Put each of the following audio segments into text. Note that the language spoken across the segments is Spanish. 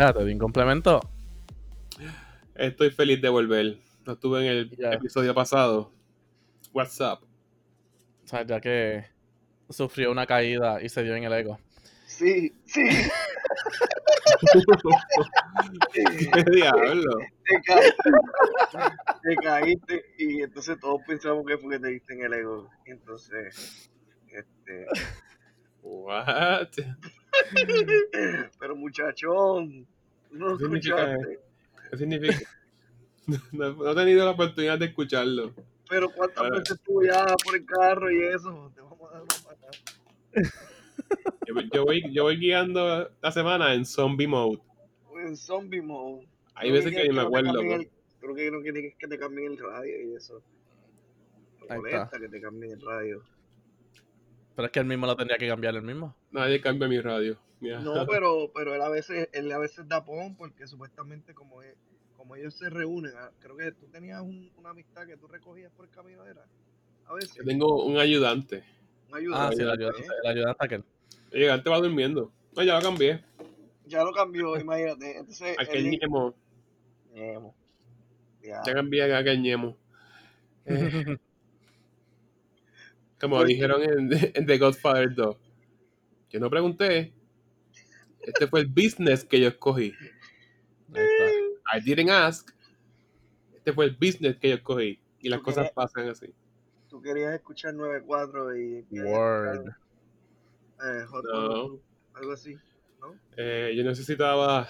De un complemento. Estoy feliz de volver. No estuve en el episodio pasado. What's up? O sea, ya que sufrió una caída y se dio en el ego. Sí, sí, ¿Qué diablo? te caíste, te caíste y entonces todos pensamos que fue que te diste en el ego. Entonces, este, What? pero muchachón, no ¿Qué significa escuchaste. ¿Qué significa? No, no he tenido la oportunidad de escucharlo. Pero cuántas veces tú ya por el carro y eso, te vamos a dar una patada. Yo, yo voy, yo voy guiando la semana en zombie mode. En zombie mode. Hay Creo veces que que ni me acuerdo. el- Creo que no quieres que te cambien el radio y eso. Me molesta que te cambien el radio. Pero es que él mismo lo tendría que cambiar él mismo. Nadie cambia mi radio. No, pero, pero él a veces, él a veces da pon porque supuestamente como, es- como ellos se reúnen, ah, creo que tú tenías un- una amistad que tú recogías por el camino, ¿era? A veces, Yo tengo un ayudante. un ayudante. Ah, sí, el ¿eh? ayudante, el ayudante aquel. El ayudante va durmiendo. No, ya lo cambié. Ya lo cambió, imagínate. Entonces, Aquel él- ñemo. Ñemo. Ya. Ya cambié a aquel ñemo. Eh, como Porque- dijeron en, en The Godfather 2. Yo no pregunté. Este fue el business que yo escogí. Ahí está. I didn't ask. Este fue el business que yo escogí. Y las ¿Tú cosas pasan así. Tú querías escuchar 9-4 y... Word. eh, No. Algo así, ¿no? Eh, yo necesitaba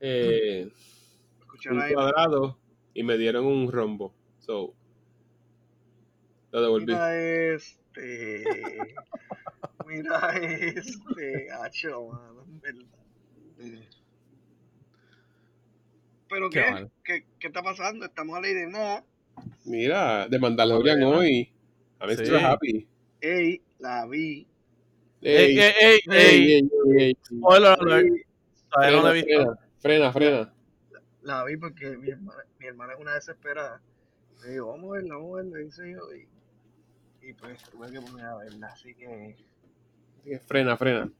eh, un cuadrado y me dieron un rombo. So, lo devolví. Mira este. Mira este. Hacho, mano, en verdad. ¿Pero Qué qué? ¿Qué, qué está pasando? Estamos a ley de nada. Mira, de Mandalorian hoy. I'm Sí. extra happy. Ey, la vi. ¡Ey, ey, ey! ey, ey! Todavía no lo he Frena, visto. frena, frena, frena. La vi porque mi hermana, mi hermana es una desesperada. Me dijo, vamos a verla, vamos a verla, dice yo. Y, y pues tuve que poner a verla. Así que Así que Frena, frena.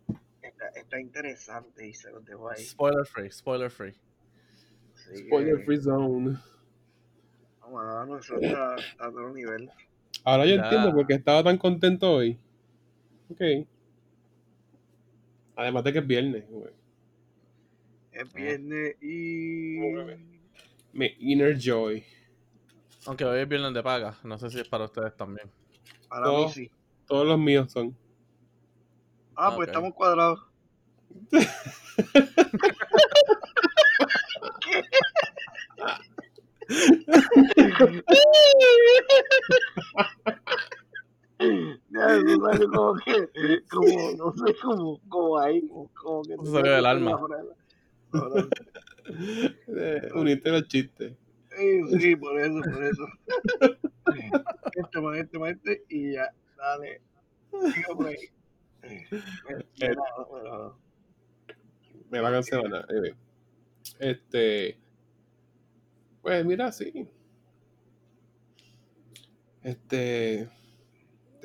está, está interesante y se los dejo ahí. Spoiler free, spoiler free. Así Spoiler que, free zone. Vamos a darnos eso está a otro nivel. Ahora yo Ya. entiendo por qué estaba tan contento hoy. Ok. Además de que es viernes. güey. Es viernes y. Mi inner joy. Aunque hoy es viernes de paga. No sé si es para ustedes también. Para Todo. mí sí. Todos los míos son. Ah, pues ok. estamos cuadrados. Como que, como, no sé, como, como ahí, como, que... Eso salió del alma. Eh, unirte los chistes. Sí, sí, por eso, por eso. Este más, este este, y ya, dale. Sigo por ahí. Mira, bueno, Me va a cancelar. anyway. Este. Pues mira, sí. Este.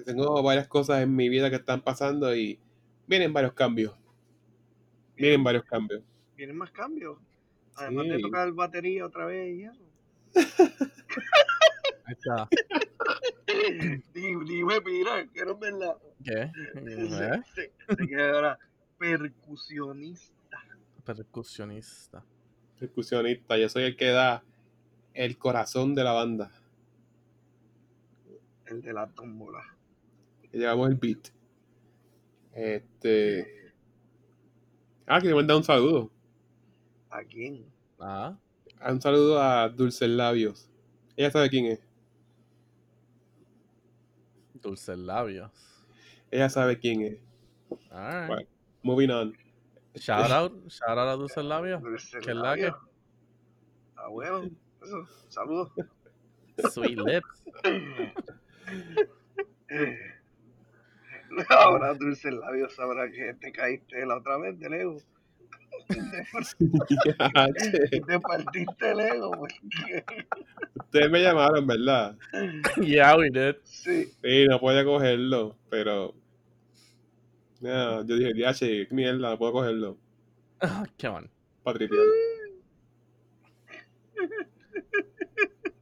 Tengo varias cosas en mi vida que están pasando y vienen varios cambios. Vienen varios cambios. Vienen más cambios. Además de tocar batería otra vez y eso. Ahí está. Dime, mira, quiero verla. ¿Qué? ¿Eh? Se, se, se queda ahora percusionista. Percusionista. Percusionista. Yo soy el que da el corazón de la banda. El de la tómbola. Que llevamos el beat. Este. Ah, que le mandar un saludo. ¿A quién? Ah, Un saludo a Dulce Labios. Ella sabe quién es. dulces labios. Ella sabe quién es. Alright. Bueno. Moving on. Shout out, shout out a dulces labios. Dulce ¿Qué es la que? Ah, bueno. Eso, saludos. Sweet lips. Ahora Dulce Labio sabrá que te caíste la otra vez del ego. Te partiste el ego. porque- Ustedes me llamaron, ¿verdad? yeah, we did. Sí, Sí, no podía cogerlo, pero No, yo dije, DH, qué mierda, no puedo cogerlo. Come on.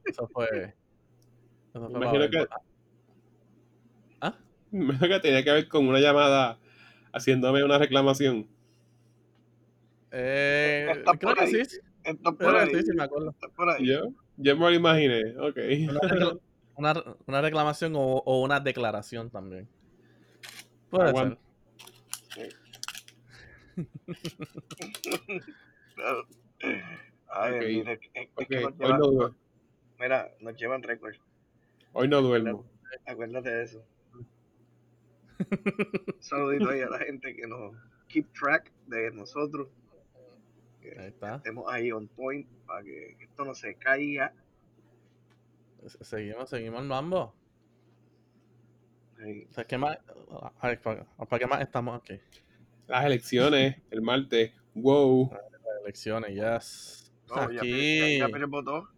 Eso fue. Eso fue Imagino que-. ¿Ah? Imagino que tenía que ver con una llamada haciéndome una reclamación. Eh, Está creo por que ahí. sí. sí. Está por Creo ahí. que sí, sí, me acuerdo. Está por ahí. Yo, yo me lo imaginé, ok. Una, recla- una, una reclamación o, o una declaración también. Puede ser. Claro. Ay, Ok. mira, es, que nos hoy llevan, no, duermo. mira, nos llevan récord. hoy no duermo. Acuérdate de eso. Un saludito ahí a la gente que nos keep track de nosotros. Que Ahí está. estemos ahí on point para que esto no se caiga. Se- Seguimos, seguimos el mambo. Ahí. O sea, ¿qué más? ¿para, para qué más estamos aquí? Las elecciones, el martes. Wow. Las elecciones, yes. No, ya, aquí. ya, ya Pérez votó.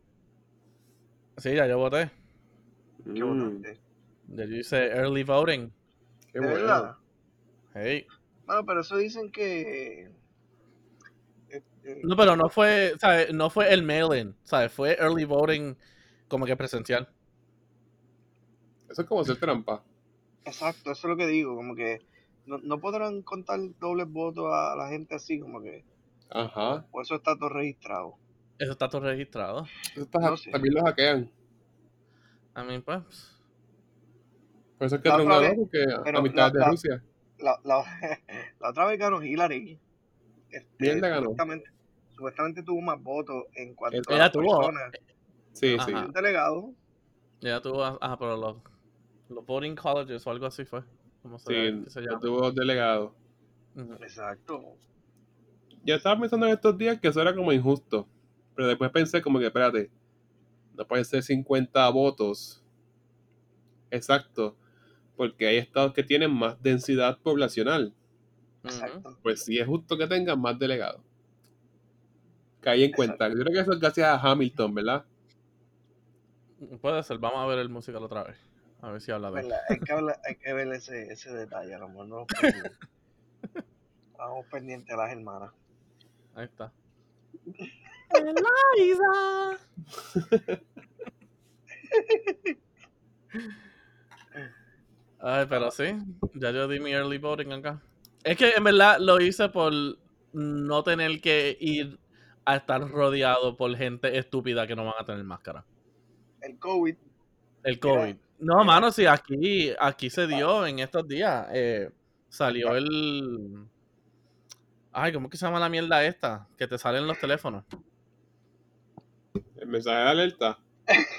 Sí, ya yo voté. ¿Qué Mm, votaste? Ya yo hice early voting. qué ¿De bueno. verdad? Hey. Bueno, pero eso dicen que. No, pero no fue, ¿sabes? No fue el mail-in, ¿sabes? Fue early voting como que presencial. Eso es como hacer trampa. Exacto, eso es lo que digo. Como que no, no podrán contar dobles votos a la gente así, como que. Ajá. Por eso está todo registrado. Eso está todo registrado. Eso está- No sé. También lo hackean. I mean, pues. Por eso es que vez- porque pero amistad de Rusia. La, la, la otra vez ganó Hillary. Este, Mierda ganó. Supuestamente, supuestamente tuvo más votos en cuanto Ella a tuvo. personas. Sí, Ajá. sí. Un delegado. Ya tuvo, ah, pero los, los voting colleges o algo así fue. ¿Cómo se, Sí, qué se llama? tuvo. Ujú. Exacto. Yo estaba pensando en estos días que eso era como injusto. Pero después pensé como que, espérate, no pueden ser 50 votos. Exacto. Porque hay estados que tienen más densidad poblacional. Exacto. Pues sí es justo que tengan más delegados. Caí en cuenta. Yo creo que eso es gracias a Hamilton, ¿verdad? Puede ser, vamos a ver el musical otra vez. A ver si habla de él. Hay que, hablar- hay que ver ese, ese detalle. A lo mejor no. Estamos pendientes a las hermanas. Ahí está. Eliza. Ay, pero sí, ya yo di mi early voting acá. Es que en verdad lo hice por no tener que ir a estar rodeado por gente estúpida que no van a tener máscara. El COVID. El COVID. No, mano, sí, aquí, aquí se dio en estos días. eh, salió el. Ay, ¿cómo que se llama la mierda esta? Que te salen los teléfonos. El mensaje de alerta.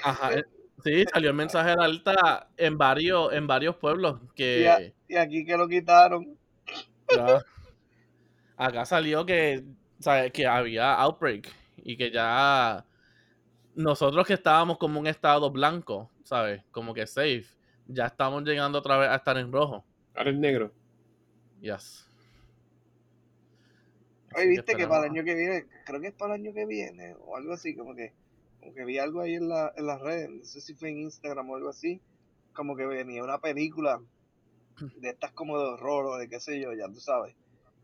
Ajá. eh, Sí, salió el mensaje de alerta en varios, en varios pueblos que. Y aquí que lo quitaron. ya- acá salió que, ¿sabes? que había outbreak y que ya nosotros que estábamos como un estado blanco, ¿sabes? Como que safe, ya estamos llegando otra vez a estar en rojo. Ahora es negro. Yes. Oye, viste que para el año que viene, creo que es para el año que viene, o algo así, como que, como que vi algo ahí en, la, en las redes, no sé si fue en Instagram o algo así, como que venía una película de estas como de horror o de qué sé yo, ya tú sabes,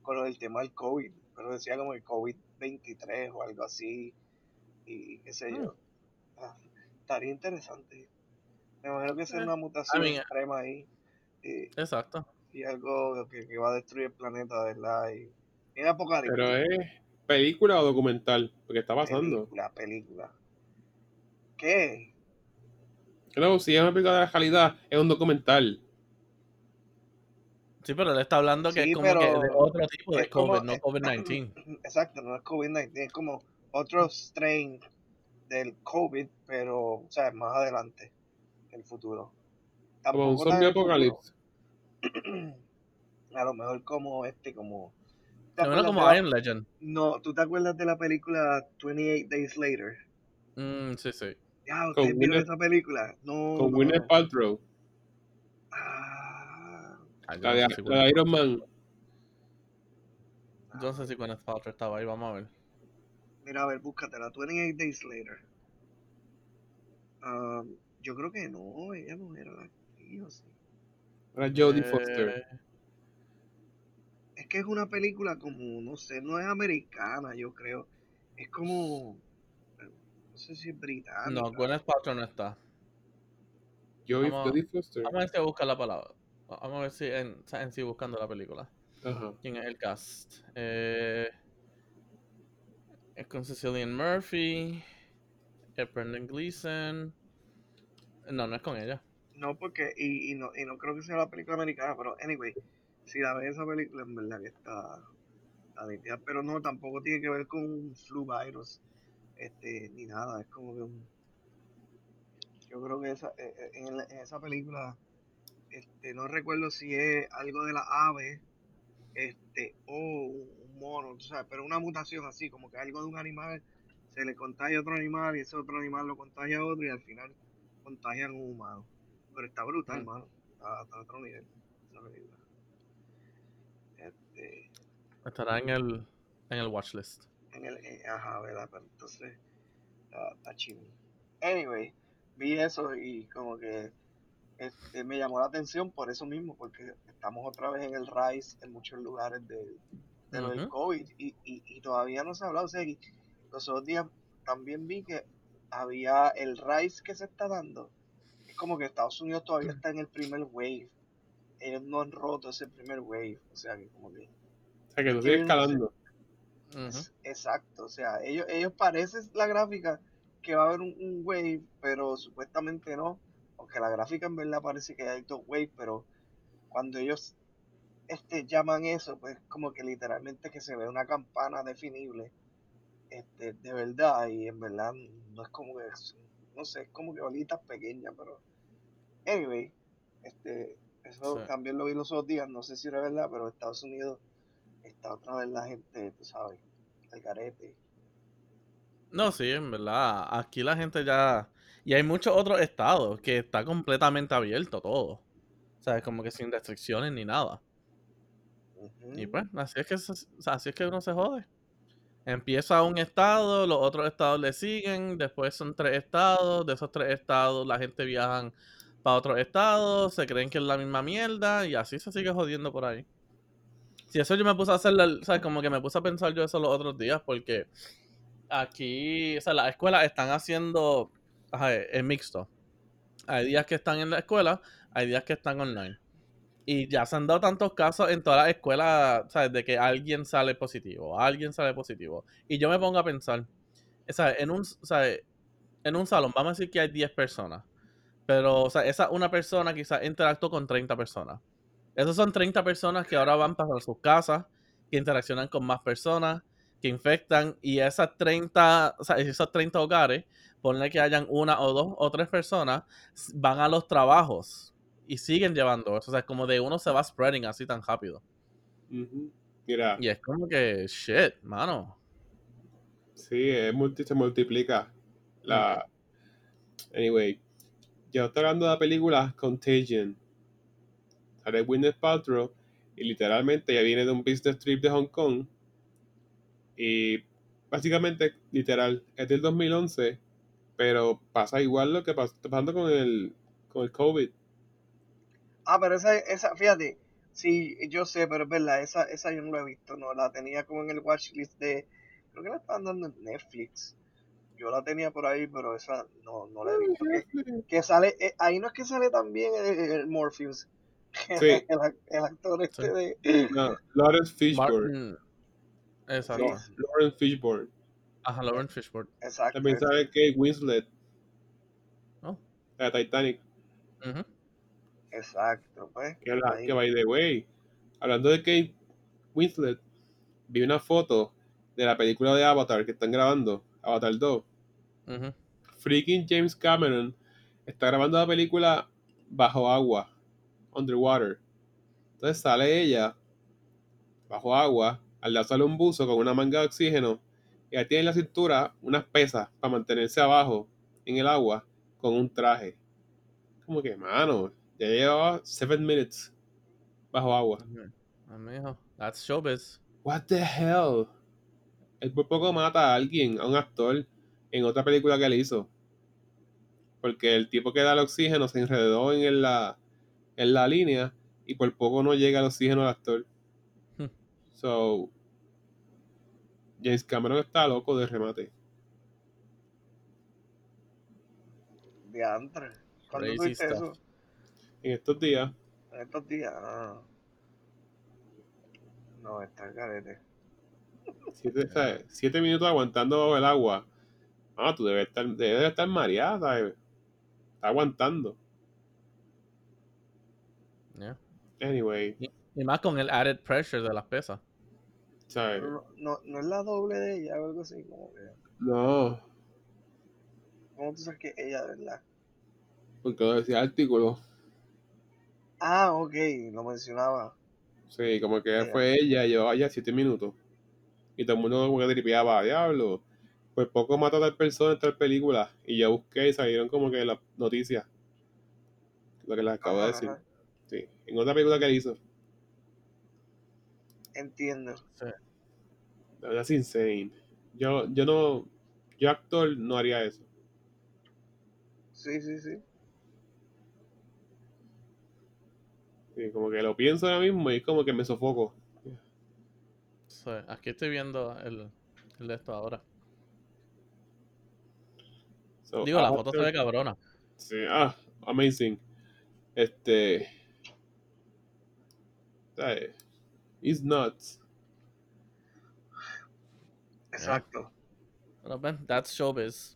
con lo del tema del COVID, pero decía como el COVID-23 o algo así, y qué sé yo. Ah, estaría interesante. Me imagino que es Eh, una mutación I mean, extrema ahí, y, Exacto. y algo que, que va a destruir el planeta, ¿verdad? Y, y apocalipsis. Pero es película o documental. Porque está pasando. Película, película. ¿Qué? No, si es una película de la realidad, es un documental. Sí, pero él está hablando que Sí, es como que de otro tipo de es como- COVID, no es- COVID-19. Exacto, no es COVID-19, es como otro strain del COVID, pero, o sea, más adelante, en el futuro. Como un zombie apocalipsis. A lo mejor como este, como... ¿te No, acuerdas como de la- I Am Legend. No, ¿tú te acuerdas de la película 28 Days Later? Mm, sí, sí. Ya, ¿ustedes vieron esa película? No, Con no, no. Paltrow. La no de, sé si la de Iron Man. yo no sé si Gwyneth Paltrow estaba ahí, vamos a ver. Mira, a ver, búscatela. 28 Days Later. Um, yo creo que no, ella no era la actriz, ¿o sí? Era Jodie Foster. Eh, es que es una película como, no sé, no es americana, yo creo. Es como, no sé si es británica. No, Gwyneth Paltrow no está. Jodie Vamos- Jodie Foster. Vamos a ver si busca la palabra. Vamos a ver si en, en sí buscando la película. ¿Quién es el cast? Eh, es con Cecilian Murphy. Es Brendan Gleeson. No, no es con ella. No, porque, y, y no, y no creo que sea la película americana, pero anyway, si la ves esa película, en verdad que está, está pero no, tampoco tiene que ver con un flu virus, este, ni nada, es como que un, yo creo que esa, eh, eh, en esa película, este, no recuerdo si es algo de la ave, este, o un, mono, tú sabes, pero una mutación así, como que algo de un animal se le contagia a otro animal y ese otro animal lo contagia a otro y al final contagian a un humano. Pero está brutal, Mm. mano. Está, está a otro nivel. Este, Estará en el, en el watchlist. en el, eh, ajá, ¿verdad? Pero entonces, está, está chido. Anyway, vi eso y como que este, me llamó la atención por eso mismo, porque estamos otra vez en el rise en muchos lugares de, de lo del. COVID y, y, y todavía no se ha hablado. O sea, y los otros días también vi que había el rise que se está dando. Es como que Estados Unidos todavía está en el primer wave. Ellos no han roto ese primer wave. O sea, que como que O sea, que tú sigues escalando. Exacto, o sea, ellos, ellos parecen la gráfica que va a haber un, un wave, pero supuestamente no, aunque la gráfica en verdad parece que hay dos waves, pero cuando ellos este, llaman eso, pues como que literalmente que se ve una campana definible, este, de verdad, y en verdad no es como que, no sé, es como que bolitas pequeñas, pero, anyway, este, eso Sí. también lo vi los otros días, no sé si era verdad, pero Estados Unidos está otra vez la gente, tú sabes, al garete. No, sí, en verdad. Aquí la gente ya. Y hay muchos otros estados que está completamente abierto todo. O sea, como que sin restricciones ni nada. Y pues, así es que se- o sea, así es que uno se jode. Empieza un estado, los otros estados le siguen, después son tres estados, de esos tres estados la gente viajan para otros estados, se creen que es la misma mierda y así se sigue jodiendo por ahí. Si eso yo me puse a hacer, la- o sea, como que me puse a pensar yo eso los otros días porque aquí, o sea, las escuelas están haciendo, es mixto. Hay días que están en la escuela, hay días que están online. Y ya se han dado tantos casos en todas las escuelas, ¿sabes? De que alguien sale positivo, alguien sale positivo. Y yo me pongo a pensar, ¿sabes? En un, ¿sabes? En un salón, vamos a decir que hay 10 personas. Pero, o sea, esa una persona quizás interactuó con 30 personas. Esas son 30 personas que ahora van para sus casas, que interaccionan con más personas, que infectan. Y esas 30, o sea, esos 30 hogares, ponle que hayan una o dos o tres personas, van a los trabajos y siguen llevando eso. O sea, como de uno se va spreading así tan rápido. Mira, Y es como que, shit, mano. sí, es multi- se multiplica. La... Anyway, yo estoy hablando de la película Contagion. Sale Gwyneth Paltrow y literalmente ya viene de un business trip de Hong Kong. Y básicamente, literal, es del 2011, pero pasa igual lo que pas- está pasando con el, con el COVID. Ah, pero esa, esa, fíjate, sí, yo sé, pero es verdad, esa, esa yo no la he visto, no, la tenía como en el watchlist de, creo que la estaban dando en Netflix. Yo la tenía por ahí, pero esa no, no la he visto. Que, que sale, eh, ahí no es que sale también el, el Morpheus, Sí. el, ac- el actor este Sí. de... No, Lawrence Fishburne. Martin. Exacto. Sí. Lawrence Fishburne. Ajá, Lauren Fishburne. Exacto. También sale Kate Winslet, Oh. la Titanic. Ujú. Exacto, pues. Que, la, que by the way, hablando de Kate Winslet, vi una foto de la película de Avatar que están grabando, Avatar 2. Ujú. Freaking James Cameron está grabando la película bajo agua, underwater. Entonces sale ella bajo agua, al lado sale un buzo con una manga de oxígeno y ahí tiene en la cintura unas pesas para mantenerse abajo en el agua con un traje. Como que, mano, ya llevaba 7 minutes bajo agua. Mijo, That's showbiz. What the hell? Él por poco mata a alguien, a un actor, en otra película que él hizo. Porque el tipo que da el oxígeno se enredó en la, en la línea y por poco no llega el oxígeno al actor. Hmm. So, James Cameron está loco de remate. Diantre. ¿Cuándo Crazy tuviste eso? En estos días, En estos días. ah. No, está el carete. siete, ¿sabes? siete minutos aguantando bajo el agua. Ah, tú debes estar, debes de estar mareada, ¿sabes? Está aguantando. Yeah. Anyway, Y más con el added pressure de las pesas. ¿Sabes? No, no, es la doble de ella o algo así, como que. No, ¿Cómo tú sabes que ella, de verdad? porque lo decía artículo. Ah, ok, lo mencionaba. Sí, como que fue ella, llevaba ya siete minutos. Y todo el mundo como que tripeaba, diablo. Pues poco mata a tal persona en tal película. Y yo busqué y salieron como que las noticias. Lo que les acabo de decir. ajá. Sí. En otra película que él hizo. Entiendo. La verdad es insane. Yo, yo no. Yo actor no haría eso. Sí, sí, sí. Sí, como que lo pienso ahora mismo y es como que me sofoco. Sí, aquí estoy viendo el, el de esto ahora. So, Digo, la ah, foto se ve cabrona. Sí, ah, amazing. Este. ¿sabes? It's nuts. Exacto. Pero ven, that's showbiz.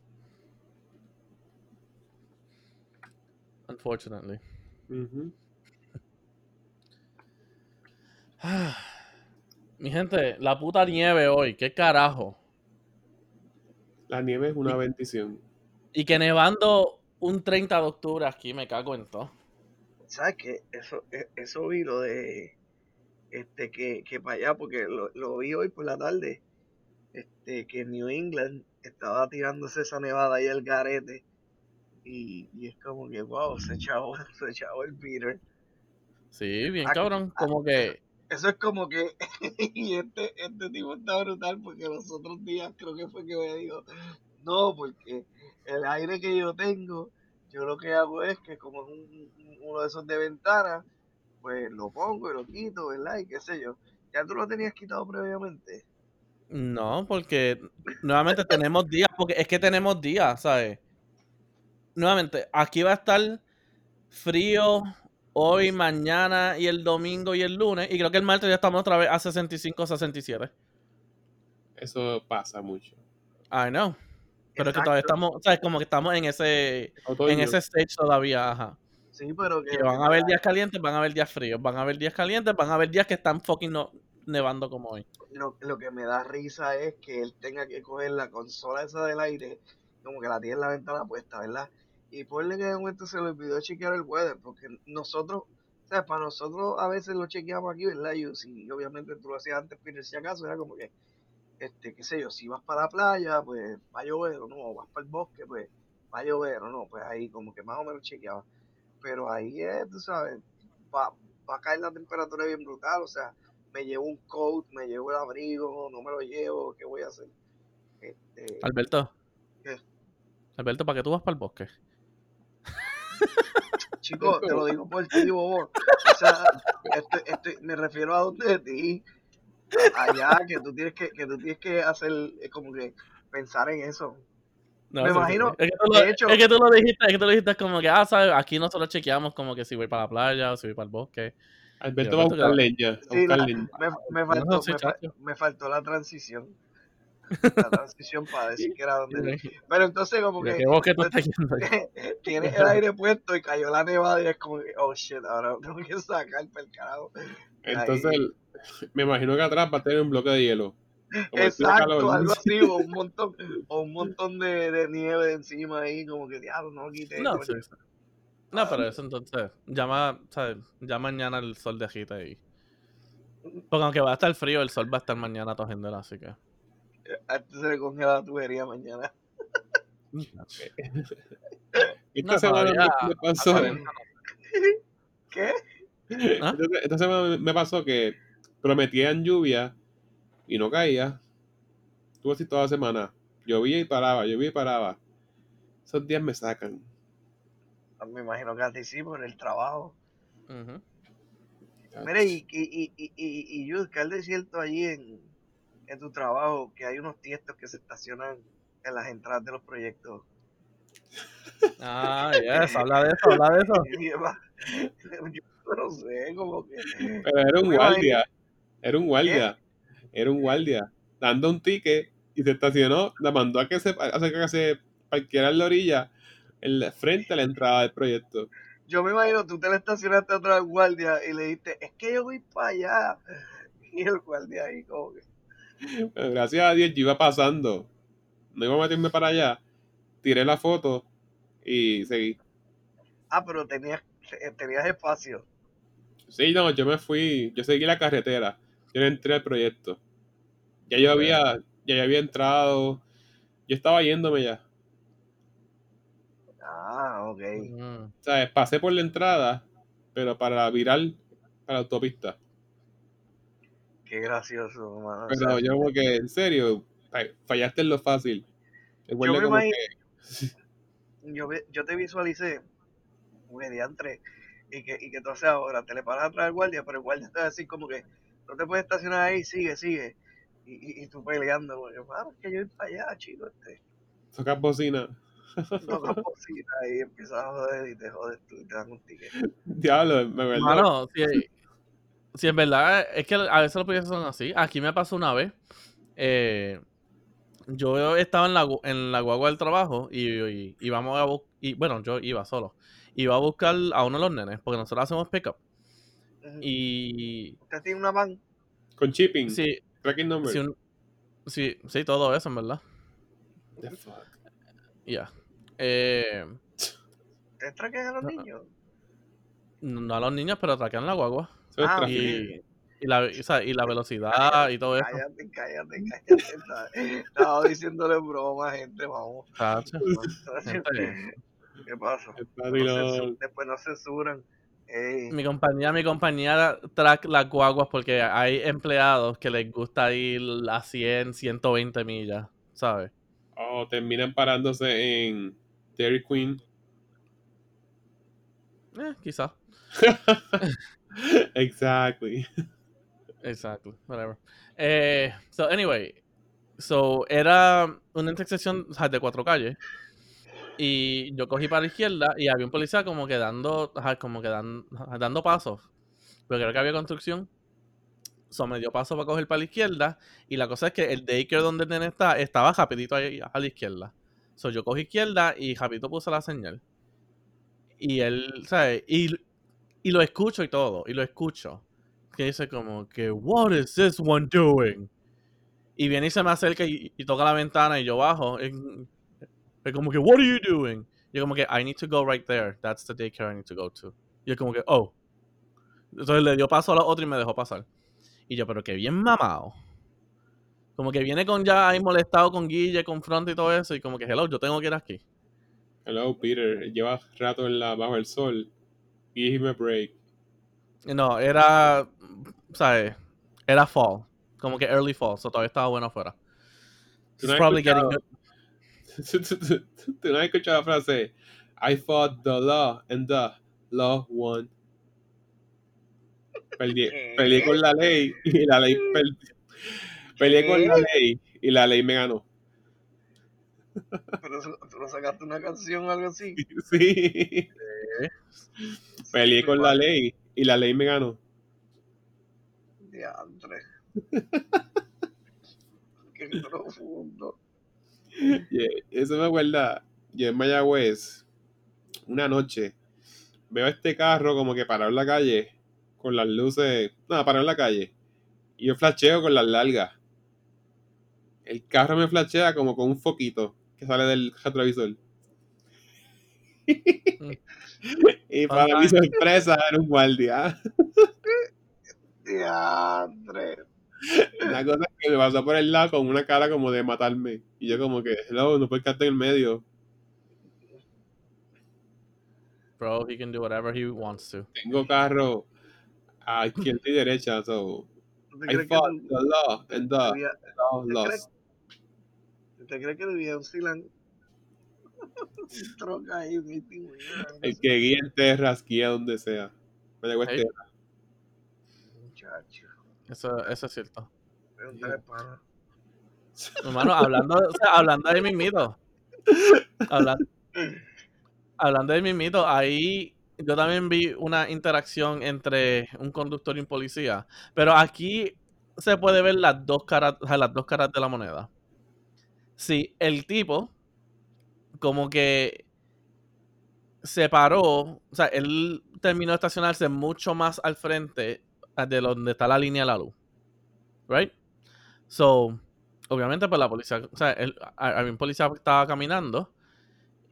Unfortunately. Mi gente, la puta nieve hoy, qué carajo. La nieve es una bendición. Y que nevando un 30 de octubre aquí me cago en todo. ¿Sabes qué? Eso, e- eso vi lo de. Este, que, que para allá, porque lo, lo vi hoy por la tarde. Este, que New England estaba tirándose esa nevada ahí al garete. Y, y es como que, wow, se echaba, se echaba el Peter. Sí, bien Aquí- cabrón. Como que. Eso es como que, y este, este tipo está brutal porque los otros días creo que fue que me dijo, no, porque el aire que yo tengo, yo lo que hago es que como es un- uno de esos de ventana, pues lo pongo y lo quito, ¿verdad? Y qué sé yo. Ya tú lo tenías quitado previamente. No, porque nuevamente tenemos días, porque es que tenemos días, ¿sabes? Nuevamente, aquí va a estar frío hoy, mañana y el domingo y el lunes. Y creo que el martes ya estamos otra vez a 65, 67. Eso pasa mucho. I know. Pero es que todavía estamos, ¿sabes? Como que estamos en ese, Otoño. en ese stage todavía, ajá. Sí, pero que, Que van a haber días calientes, van a haber días fríos, van a haber días calientes, van a haber días que están fucking no- nevando como hoy. lo, lo que me da risa es que él tenga que coger la consola esa del aire, como que la tiene en la ventana puesta, ¿verdad? Y ponle que de momento se le olvidó chequear el weather, porque nosotros, o sea, para nosotros a veces lo chequeamos aquí, ¿verdad? Y si obviamente tú lo hacías antes, pero si acaso era como que, este, qué sé yo, si vas para la playa, pues va a llover o no, o vas para el bosque, pues va a llover o no, pues ahí como que más o menos chequeaba. Pero ahí es, tú sabes, va, va a caer la temperatura bien brutal, o sea, me llevo un coat, me llevo el abrigo, no me lo llevo, ¿qué voy a hacer? Este, Alberto. ¿Qué? Alberto, ¿para qué tú vas para el bosque? chico, te lo digo por ti, bobo. O sea, este, este, me refiero a donde de ti, allá, que tú tienes que, que tú tienes que hacer, eh, como que pensar en eso. No, Me sí, imagino, sí. Es que, tú lo, de hecho- es que tú lo dijiste, es que tú lo dijiste como que, ah, ¿sabes? Aquí nosotros chequeamos como que si voy para la playa o si voy para el bosque. Alberto va a que buscar leña. Sí, me, faltó, sé, me, faltó la transición. La transición para decir que era donde. Pero entonces, como ¿De que qué bosque tú estás yendo? tienes el aire puesto y cayó la nevada y es como que, oh shit, ahora tengo que sacar el carajo. Entonces, Ahí. me imagino que atrás va a tener un bloque de hielo. Exacto, algo así, o un montón, o un montón de, de nieve encima ahí, como que diablo, no quité. No, coño". sí, sí. No, pero eso entonces, llama, ¿sabes? Ya mañana el sol de agita ahí. Porque aunque va a estar frío, el sol va a estar mañana tojiéndolo, así que. A este se le congela la tubería mañana. Esta No, semana todavía me, me pasó. a 40 ¿Qué? ¿Ah? Esta semana me pasó que prometían lluvia y no caía. Estuvo así toda la semana. Llovía y paraba, llovía y paraba. Esos días me sacan. Me imagino que a ti sí, por el trabajo. Mira, y, y, y, y, y, y Yud, al desierto allí en, en tu trabajo, que hay unos tiestos que se estacionan en las entradas de los proyectos. Ah, yes, habla de eso, habla de eso. Yo no sé, como que. Pero era un guardia. Era un guardia. Era un guardia. Dando un ticket y se estacionó, la mandó a que se, a que se parqueara en la orilla, en frente a la entrada del proyecto. Yo me imagino, tú te le estacionaste a otra guardia y le dijiste, es que yo voy para allá. Y el guardia ahí como que... gracias a Dios yo iba pasando. No iba a meterme para allá. Tiré la foto y seguí. Ah, pero tenías, tenías espacio. Sí, no, yo me fui, yo seguí la carretera. Yo entré al proyecto. Ya yo había, ya yo había entrado. Yo estaba yéndome ya. Ah, ok. O sea, pasé por la entrada, pero para virar para la autopista. Qué gracioso, mano. Pero yo como que, en serio, fallaste en lo fácil. yo, me como que... yo, yo te visualicé, mediante, y que, y que entonces ahora te le paras atrás al guardia, pero el guardia te va a decir como que no te puedes estacionar ahí, sigue, sigue. Y, y, y tú peleando, porque, es que yo voy para allá, chico, este. Tocas bocina. Tocas bocina y empiezas a joder y te jodes tú y te dan un ticket. Diablo, me verdad. Mano, si, si en verdad, es que a veces los proyectos son así. Aquí me pasó una vez. Eh, yo estaba en la, en la guagua del trabajo y, íbamos a y bueno, yo iba solo. Iba a buscar a uno de los nenes, porque nosotros hacemos pickup. Y. ¿Usted tiene una van? Con chipping. Sí. Tracking number. Sí, sí, todo eso, en verdad. The fuck. Ya. Eh, ¿Te traquean a los niños? No a los niños, pero traquean la guagua. Ah, y, y, la, o sea, y la velocidad y todo eso. Cállate, cállate, cállate. Estaba diciéndole broma, gente, vamos. ¿Qué pasa? Después no censuran. Mi compañía, mi compañía track las guaguas porque hay empleados que les gusta ir a 100, 120 millas, ¿sabes? Oh, terminan parándose en Dairy Queen. Eh, quizá. exactly. Exactly, whatever. Eh, so, anyway, so era una intersección de cuatro calles y yo cogí para la izquierda y había un policía como que dando, como que dando pasos. Pero creo que había construcción. So me dio paso para coger para la izquierda. Y la cosa es que el daycare donde el nene está, estaba rapidito ahí a la izquierda. So yo cogí izquierda y rapidito puse la señal. Y él, ¿sabes? Y, y lo escucho y todo. Y lo escucho. Que dice como que, what is this one doing? Y viene y se me acerca y, toca la ventana y yo bajo. Es como que, what are you doing? Y yo como que, I need to go right there. That's the daycare I need to go to. Y yo como que, oh. Entonces le dio paso a la otra y me dejó pasar. Y yo, pero que bien mamado. Como que viene con ya ahí molestado con Guille, con Front y todo eso. Y como que, hello, yo tengo que ir aquí. Hello, Peter. Llevas rato en la, bajo el sol. Give him a break. No, era, ¿sabes? Era fall. Como que early fall. So todavía estaba bueno afuera. It's probably getting good. ¿Tú no has escuchado la frase? I fought the law and the law won. Peleé, con la ley y la ley peleé con la ley y la ley me ganó. Pero tú no sacaste una canción o algo así. Sí. Peleé con la ley y la ley me ganó. Diantre. Qué profundo. eso me acuerda, yo en Mayagüez, una noche, veo este carro como que parado en la calle, con las luces, nada, parado en la calle, y yo flasheo con las largas. El carro me flashea como con un foquito que sale del retrovisor. Y para mi sorpresa era un guardia. Diandre. Una cosa que me pasó por el lado con una cara como de matarme. Y yo como que, hello, no puedes quedarte en el medio. Bro, he can do whatever he wants to. Tengo carro a izquierda y derecha, so I fought the law and the law lost. ¿Usted cree que silan? troca ahí, El que guía en terra, esquía donde sea. Me llegó este. Chacho. Eso, eso es cierto. Pregúntale al pana. Hermano, hablando, o sea, hablando de mismito. Hablando, hablando de mismito, ahí yo también vi una interacción entre un conductor y un policía. Pero aquí se puede ver las dos caras, o sea, las dos caras de la moneda. Sí, el tipo como que se paró, o sea, él terminó de estacionarse mucho más al frente de donde está la línea de la luz. Right? So, obviamente, pues la policía, o sea, a- había un policía estaba caminando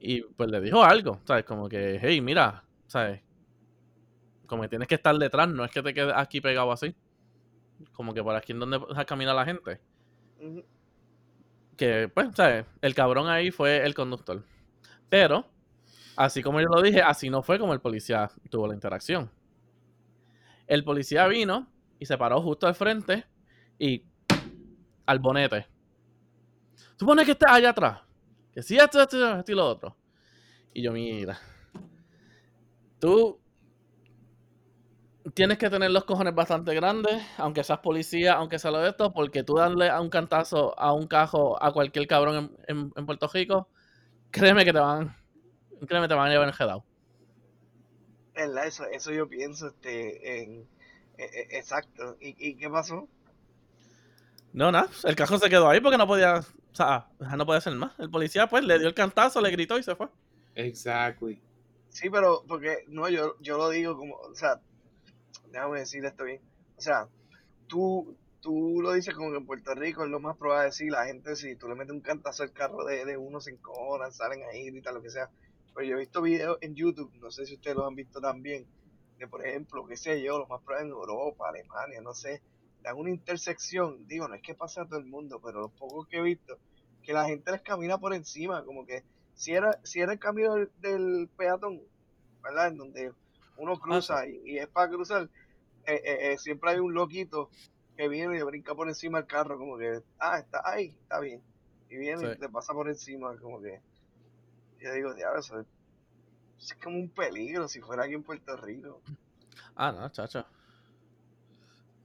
y pues le dijo algo, ¿sabes? Como que, hey, mira, ¿sabes? Como que tienes que estar detrás, no es que te quedes aquí pegado así. Como que por aquí en donde camina la gente. Que, pues, ¿sabes? El cabrón ahí fue el conductor. Pero, así como yo lo dije, así no fue como el policía tuvo la interacción. El policía vino y se paró justo al frente y al bonete. Supone que estás allá atrás. Que sí, esto, esto, esto y lo otro. Y yo, mira. Tú tienes que tener los cojones bastante grandes, aunque seas policía, aunque sea lo de esto, porque tú darle a un cantazo a un cajo a cualquier cabrón en, en- en Puerto Rico, créeme que te van, créeme te van a llevar enjedado. ¿Verdad? Eso, eso yo pienso, este, en, e- e- exacto. ¿Y, ¿Y qué pasó? No, nada, el cajo se quedó ahí porque no podía, o sea, no podía hacer más. El policía pues le dio el cantazo, le gritó y se fue. Exactly. Sí, pero, porque, no, yo, yo lo digo como, o sea, déjame decir esto bien. O sea, tú, tú lo dices como que en Puerto Rico es lo más probable de decir, la gente, si tú le metes un cantazo al carro de, de uno, se encojonan, salen ahí, gritan, lo que sea. Pero yo he visto videos en YouTube, no sé si ustedes los han visto también, de por ejemplo, qué sé yo, lo más probable en Europa, Alemania, no sé, dan una intersección, digo, no es que pase a todo el mundo, pero los pocos que he visto, que la gente les camina por encima, como que si era, si era el camino del, del peatón, ¿verdad? En donde uno cruza y, y es para cruzar, eh, eh, eh, siempre hay un loquito que viene y brinca por encima del carro, como que, ah, está ahí, está bien. Y viene y te pasa por encima, como que, yo digo, diablo, eso es, eso es como un peligro si fuera aquí en Puerto Rico. Ah, no, chacho.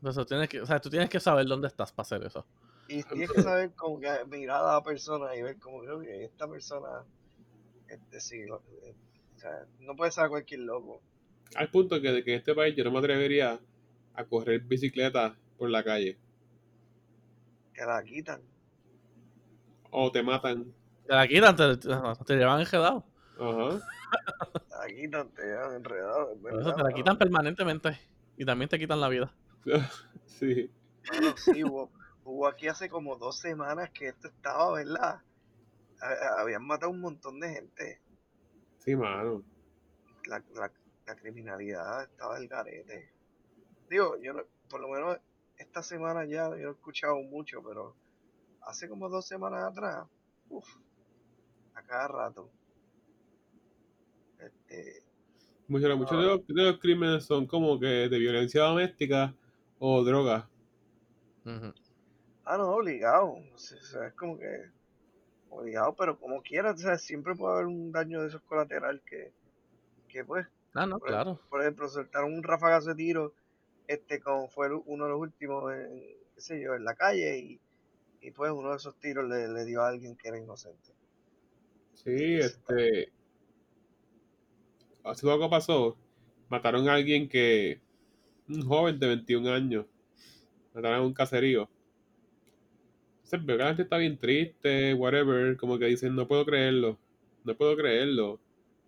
Eso tienes que, o sea, tú tienes que saber dónde estás para hacer eso. Y tienes que saber como que mirar a la persona y ver como que "Ok, esta persona, este sí, lo- eh, o sea, no puede ser cualquier loco. Al punto que, de que en este país yo no me atrevería a correr bicicleta por la calle. Que la quitan. O te matan. Te la quitan, te, te- te llevan enjedado. Ajá. La quitan, te llevan enredado. es Por eso verdad, te la quitan permanentemente. Y también te quitan la vida. sí. Mano, sí, hubo, hubo aquí hace como dos semanas que esto estaba, ¿verdad? Habían matado un montón de gente. Sí, mano. La, la, la criminalidad estaba del garete. Digo, yo no- por lo menos esta semana ya yo no he escuchado mucho, pero hace como dos semanas atrás, uff, a cada rato. Este, Muchos, muchos de, los, de los crímenes son como que de violencia doméstica o droga. Ah, no, obligado. O sea, es como que obligado, pero como quieras, o sea, siempre puede haber un daño de esos colateral que, que pues, Ah, no, por, claro. por ejemplo, soltaron un rafagazo de tiro, este, como fue el- uno de los últimos, en, qué sé yo, en la calle, y, y pues uno de esos tiros le, le dio a alguien que era inocente. Sí, este. Hace poco pasó. Mataron a alguien que. Un joven de 21 años. Mataron en un caserío. Entonces veo que la gente está bien triste, whatever. Como que dicen, no puedo creerlo. No puedo creerlo.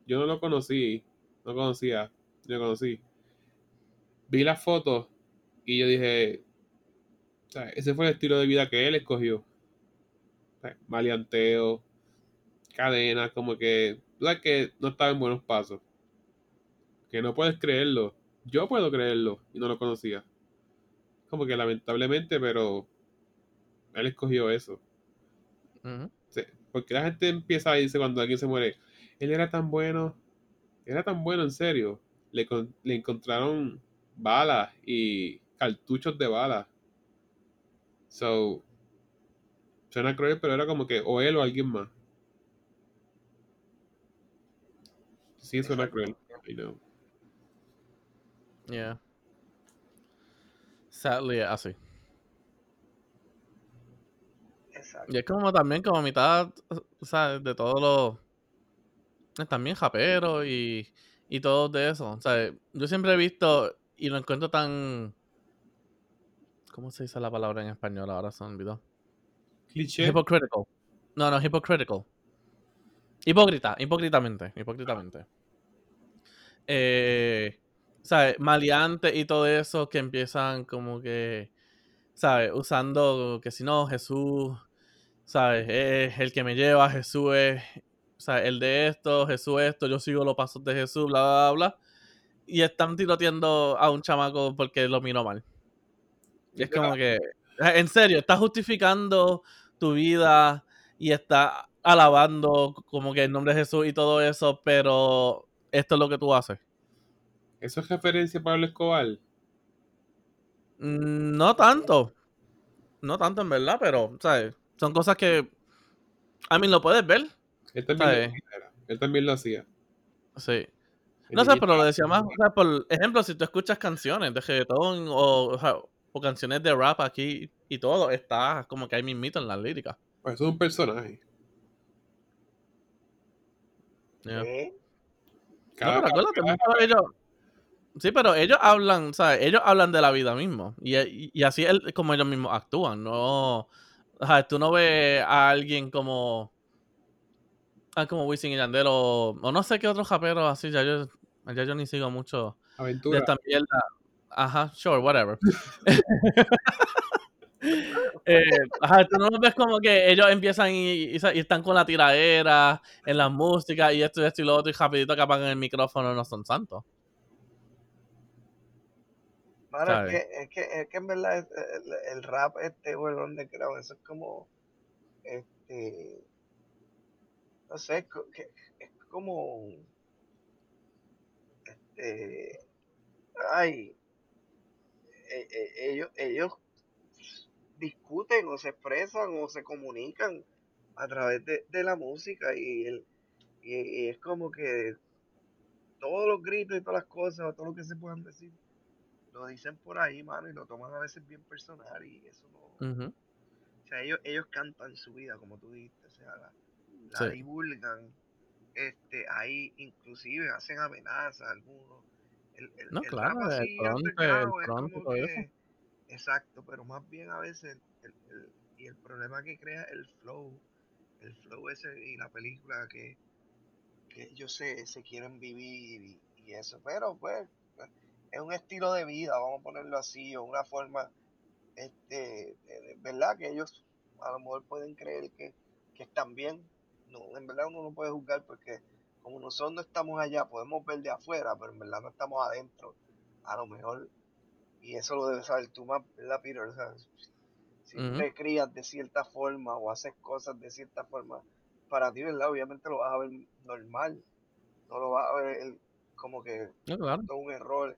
Yo no lo conocí. No conocía. No lo conocí. Vi las fotos y yo dije. O sea, ese fue el estilo de vida que él escogió. O sea, maleanteo, cadenas, como que. sabes que no estaba en buenos pasos. Que no puedes creerlo. Yo puedo creerlo y no lo conocía. Como que lamentablemente, pero él escogió eso. Sí, Porque la gente empieza a irse cuando alguien se muere. Él era tan bueno. Era tan bueno, en serio. Le, con- le encontraron balas y cartuchos de balas. So. Suena cruel, pero era como que o él o alguien más. Sí, suena cruel. I know. Yeah. Sadly, así. Exacto. Y es como también como mitad, ¿sabes? De todos los... También japeros y, y todo de eso. O sea, yo siempre he visto y lo encuentro tan... ¿Cómo se dice la palabra en español? Ahora se me olvidó. Cliché. Hypocritical. No, no, hypocritical. Hipócrita, hipócritamente, hipócritamente. Eh, ¿sabes? Maleante y todo eso que empiezan como que, ¿sabes? Usando que si no, Jesús, ¿sabes? Es el que me lleva, Jesús es, ¿sabes? El de esto, Jesús esto, yo sigo los pasos de Jesús, bla, bla, bla. Y están tiroteando a un chamaco porque lo miró mal. Y es como que, en serio, estás justificando tu vida y está alabando como que el nombre de Jesús y todo eso, pero esto es lo que tú haces. ¿Eso es referencia a Pablo Escobar? Mm, No tanto. No tanto en verdad, pero, ¿sabes? Son cosas que. A mí lo puedes ver. Él también, ¿Sabes? lo hacía, él también lo hacía. Sí. No sé, pero lo decía más. O sea, por ejemplo, si tú escuchas canciones de reggaetón o, o, sea, o canciones de rap aquí y todo, está como que hay mismito en las líricas. Pues eso es un personaje. Yeah. ¿Eh? No, Cada- pero acuérdate, cada- muchos de ellos. Sí, pero ellos hablan, ¿sabes? Ellos hablan de la vida mismo. Y, y- y así es como ellos mismos actúan. No. O sea, tú no ves a alguien como. Ah, como Wisin y Yandel o, o no sé qué otros raperos así. Ya yo, ya yo ni sigo mucho de Aventura. esta mierda. Ajá, sure, whatever. Eh, ajá, tú no los ves como que ellos empiezan y, y- y están con la tiradera en la música y esto y esto y lo otro y rapidito que apagan el micrófono no son santos. Es que, es que, es que en verdad es- el, el rap este o el underground, eso es como, este, no sé, es que- es como, este, ay, e- e- ellos, ellos discuten o se expresan o se comunican a través de, de la música y, el, y, y es como que todos los gritos y todas las cosas o todo lo que se puedan decir lo dicen por ahí, mano, y lo toman a veces bien personal y eso no... O sea, ellos, ellos cantan su vida, como tú dijiste, o sea, la, la Sí. divulgan, este, ahí inclusive hacen amenazas algunos. El, el, No, el claro, el underground el es fronte y como todo eso. que- Exacto, pero más bien a veces el, el- y el problema que crea el flow, el flow ese y la película que, que ellos se, se quieren vivir y, eso, pero pues es un estilo de vida, vamos a ponerlo así, o una forma, este, ¿verdad? Que ellos a lo mejor pueden creer que, que están bien. No, en verdad uno no puede juzgar porque como nosotros no estamos allá, podemos ver de afuera, pero en verdad no estamos adentro. A lo mejor, y eso lo debes saber tú más, ¿verdad, Peter? O sea, si te crías de cierta forma o haces cosas de cierta forma, para ti, ¿verdad? Obviamente lo vas a ver normal. No lo vas a ver el- como que No, claro. esto es un error.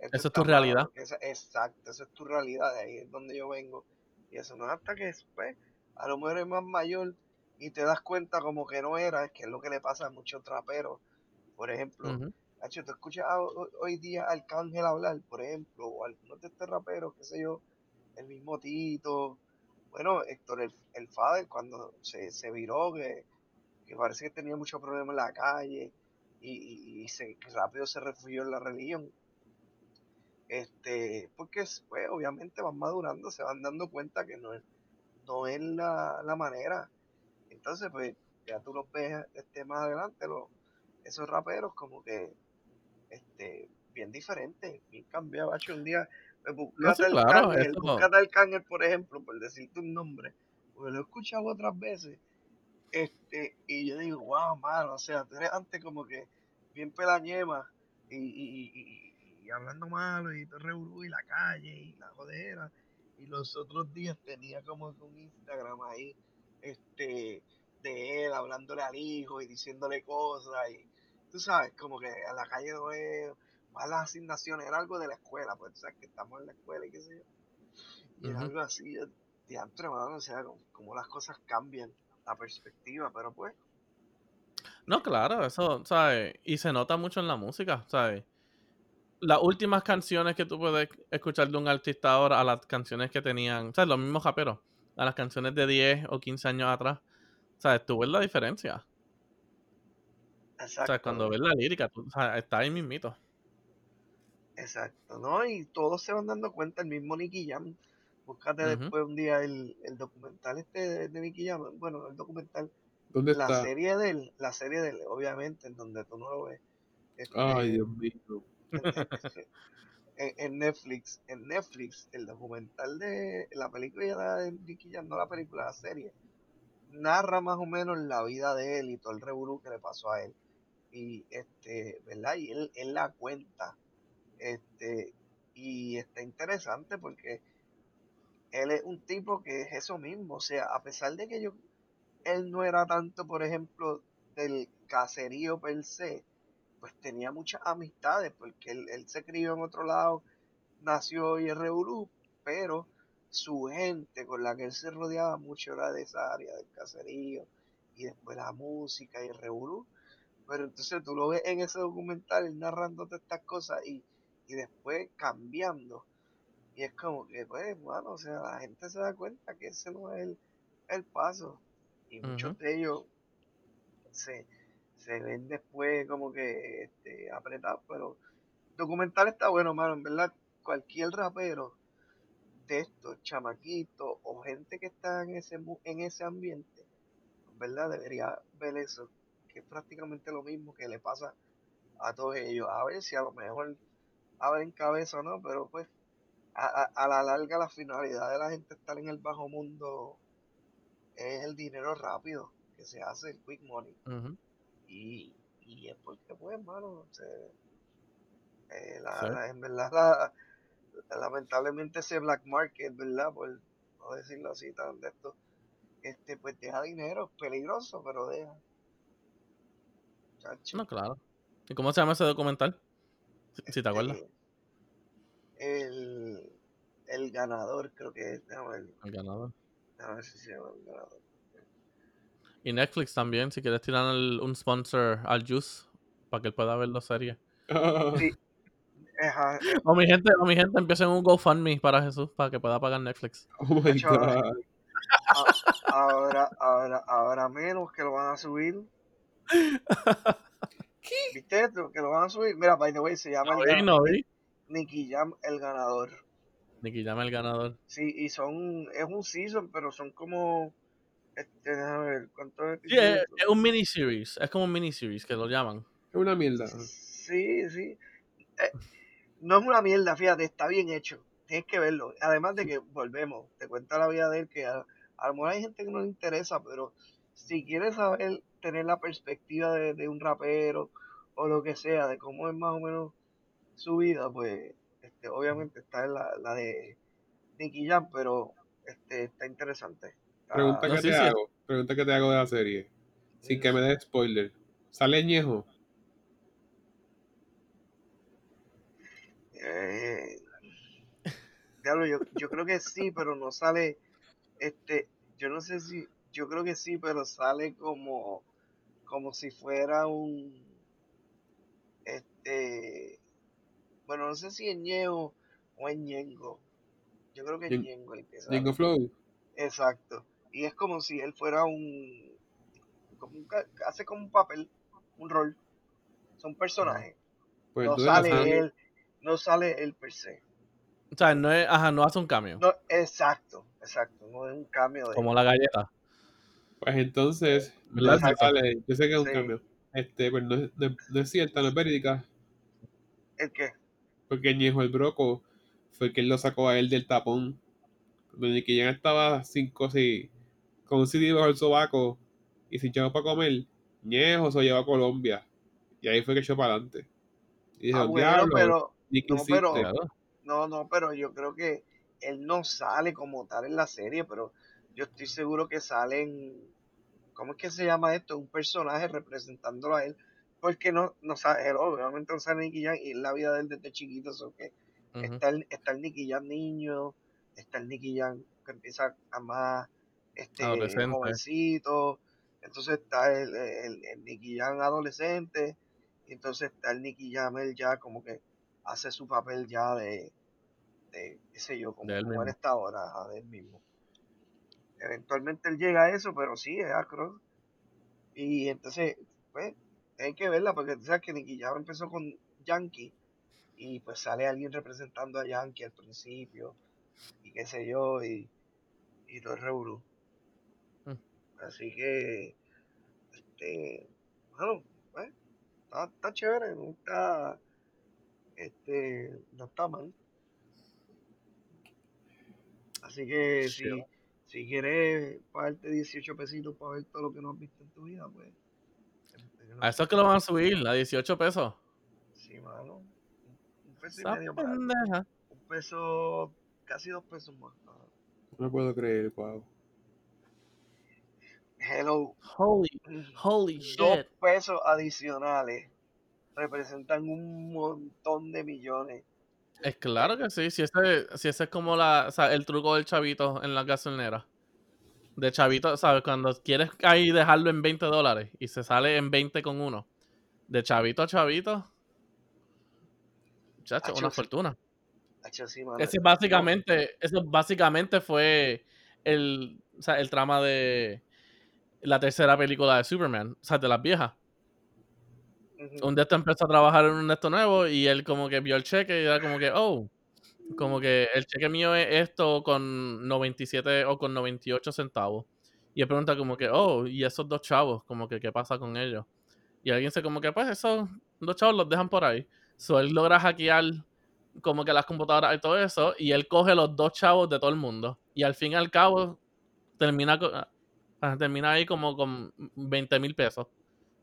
esto Esa es tu realidad. exacto, esa es tu realidad, de ahí es donde yo vengo. Y eso no es hasta que después, a lo mejor eres más mayor y te das cuenta como que no era, es que es lo que le pasa a muchos traperos. Por ejemplo. Tú escuchas hoy día a Arcángel hablar, por ejemplo, o algunos de estos raperos, qué sé yo, el mismo Tito, bueno, Héctor el, el Fader, cuando se, se viró, que, que parece que tenía muchos problemas en la calle y, y- se, rápido se refugió en la religión. Este, porque es- pues, obviamente van madurando, se van dando cuenta que no es, no es la, la manera. Entonces, pues, ya tú los ves este, más adelante, los, esos raperos como que este, bien diferentes, bien cambiados. Hacho, un día, No, sí, al claro, Cángel, al Cángel, por ejemplo, por decirte un nombre, porque lo he escuchado otras veces, este, y yo digo, wow, mano, o sea, tú eres antes como que bien pelañema y, y, y, y- hablando malo y todo revolú y la calle y la jodera, y los otros días tenía como un Instagram ahí, este, de él hablándole al hijo y diciéndole cosas y tú sabes, como que a la calle no es malas asignaciones, era algo de la escuela, pues tú sabes que estamos en la escuela y qué sé yo. Y era Ujú. algo así, de o sea, como, como las cosas cambian, la perspectiva, pero pues, No, claro, eso, ¿sabes? Y se nota mucho en la música, ¿sabes? las últimas canciones que tú puedes escuchar de un artista ahora a las canciones que tenían, ¿sabes? Los mismos raperos, a las canciones de 10 o 15 años atrás, ¿sabes? Tú ves la diferencia. Exacto. O sea, cuando ves la lírica, tú, o sea, está ahí mismito. Exacto, ¿no? Y todos se van dando cuenta, el mismo Nicky Jam. Búscate Ujú. después un día el, el documental este de, de Nicky Jam. Bueno, el documental, ¿Dónde la está? serie de él, la serie de él, obviamente, en donde tú no lo ves. Este, Ay, Dios mío. en, en- en Netflix, en Netflix, el documental de la película de Nicky Jam, no la película, la serie, narra más o menos la vida de él y todo el revolú que le pasó a él. Y este, ¿verdad? Y él, él la cuenta. Este, y está interesante porque él es un tipo que es eso mismo. O sea, a pesar de que yo, él no era tanto, por ejemplo, del caserío per se, pues tenía muchas amistades, porque él, él se crió en otro lado, nació y es revolú, pero su gente con la que él se rodeaba mucho era de esa área del caserío, y después la música y el revolú. Pero entonces tú lo ves en ese documental, narrándote estas cosas y, y después cambiando. Y es como que, pues, bueno, o sea, la gente se da cuenta que ese no es el, el paso. Y muchos de ellos se, se ven después como que este, apretados, pero el documental está bueno, mano, en verdad, cualquier rapero de estos chamaquitos o gente que está en ese en ese ambiente, en verdad debería ver eso, que es prácticamente lo mismo que le pasa a todos ellos, a ver si a lo mejor abren cabeza o no, pero pues a, a- a la larga la finalidad de la gente estar en el bajo mundo es el dinero rápido que se hace, el quick money. Y, y es porque, pues, hermano, eh, la- en verdad, la- lamentablemente ese black market, ¿verdad? Por no decirlo así, tan de esto, este, pues deja dinero, es peligroso, pero deja. Chacho, No, claro. ¿Y cómo se llama ese documental? Si, si te acuerdas. este, el, el ganador, creo que es, déjame ver, El ganador. déjame ver si se llama el ganador. Y Netflix también, si quieres tirar el- un sponsor al Juice para que él pueda ver la serie. Sí, ajá, eh, O mi gente, o mi gente empiecen un GoFundMe para Jesús para que pueda pagar Netflix. Oh my god. ahora, ahora, ahora menos que lo van a subir. ¿Viste esto? Que lo van a subir. Mira, by the way, se llama No el vi, gan- no vi. Nicky Jam el ganador. Nicky llama el ganador. Sí, y son, es un season, pero son como, este, déjame ver, ¿cuántos Sí, episodios es, es un miniseries. Es como un miniseries que lo llaman. Es una mierda. Sí, sí. Eh, no es una mierda, fíjate, está bien hecho. Tienes que verlo. Además de que, volvemos, te cuenta la vida de él, que a, a lo mejor hay gente que no le interesa, pero si quieres saber, tener la perspectiva de, de un rapero o lo que sea, de cómo es más o menos su vida, pues, este, obviamente está en la, la de Nicky Jam, pero este, está interesante. Está- Pregunta No, que sí, te sí. hago. Pregunta que te hago de la serie. Sin que me des spoiler. ¿Sale Ñejo? Eh, diablo, yo, yo creo que sí, pero no sale, este, yo no sé si, yo creo que sí, pero sale como, como si fuera un, este, bueno, no sé si es Ñejo o es Ñengo. Yo creo que es Ñen- Ñengo el que. Ñengo Flow. Exacto. Y es como si él fuera un, como un hace como un papel, un rol. Son personajes. Pues no sale él, no sale él per se. O sea, no es, ajá, no hace un cambio. No, exacto, exacto. No es un cambio de. Como la galleta. Pues entonces, ¿verdad? Exacto. Sale, yo sé que es un Sí. cambio. Este, pues no, es- no es- no es cierta, no es verídica. ¿El qué? Porque Ñejo el Broco fue quien lo sacó a él del tapón. Cuando Nicky Jam estaba cinco así, con un CD bajo el sobaco y sin chavo para comer, Ñejo se lo llevó a Colombia. Y ahí fue que echó para adelante. Y Ah, dijo, bueno, diablo, pero. Nicky no, insiste". pero- Claro. No, no, pero yo creo que él no sale como tal en la serie, pero yo estoy seguro que salen. ¿Cómo es que se llama esto? Un personaje representándolo a él. Porque no, no sale, él obviamente no sale Nicky Jam y es la vida de él desde chiquito. So que está, el, está el Nicky Jam niño, está el Nicky Jam que empieza a más este, jovencito, entonces está el, el, el Nicky Jam adolescente, y entonces está el Nicky Jam él ya como que hace su papel ya de, de qué sé yo, como, De él como él está ahora, de él mismo. Eventualmente él llega a eso, pero sí, es acro. Y entonces, pues, hay que verla, porque tú sabes que Nicky Jam empezó con Yankee, y pues sale alguien representando a Yankee al principio, y qué sé yo, y, y todo el revolú. Mm. Así que, este, bueno, pues, está, está chévere, no está, este, no está mal. Así que si, Chill. Si quieres pagarte 18 pesitos para ver todo lo que no has visto en tu vida, pues. es- es A eso es que lo van a subir, a 18 pesos. Sí, mano. Un, peso y medio más. pendeja. Un peso, casi dos pesos más. No puedo creer, wow. Hello. Holy, holy Dos shit. pesos adicionales representan un montón de millones. Es claro que sí, si ese, si ese es como la, o sea, el truco del chavito en la gasolinera. De chavito, ¿sabes? Cuando quieres ahí dejarlo en 20 dólares y se sale en 20 con uno. De chavito a chavito. Chacho, Hacho, una fortuna. Sí. Ese básicamente, eso básicamente fue el, o sea, el trama de la tercera película de Superman, o sea, de las viejas. Un día este empezó a trabajar en un de estos nuevo y él como que vio el cheque y era como que, oh, como que el cheque mío es esto con 97 o con 98 centavos. Y él pregunta como que, oh, y esos dos chavos, como que, ¿qué pasa con ellos? Y alguien dice como que, pues esos dos chavos los dejan por ahí. So él logra hackear como que las computadoras y todo eso y él coge los dos chavos de todo el mundo. Y al fin y al cabo termina, ah, termina ahí como con 20 mil pesos.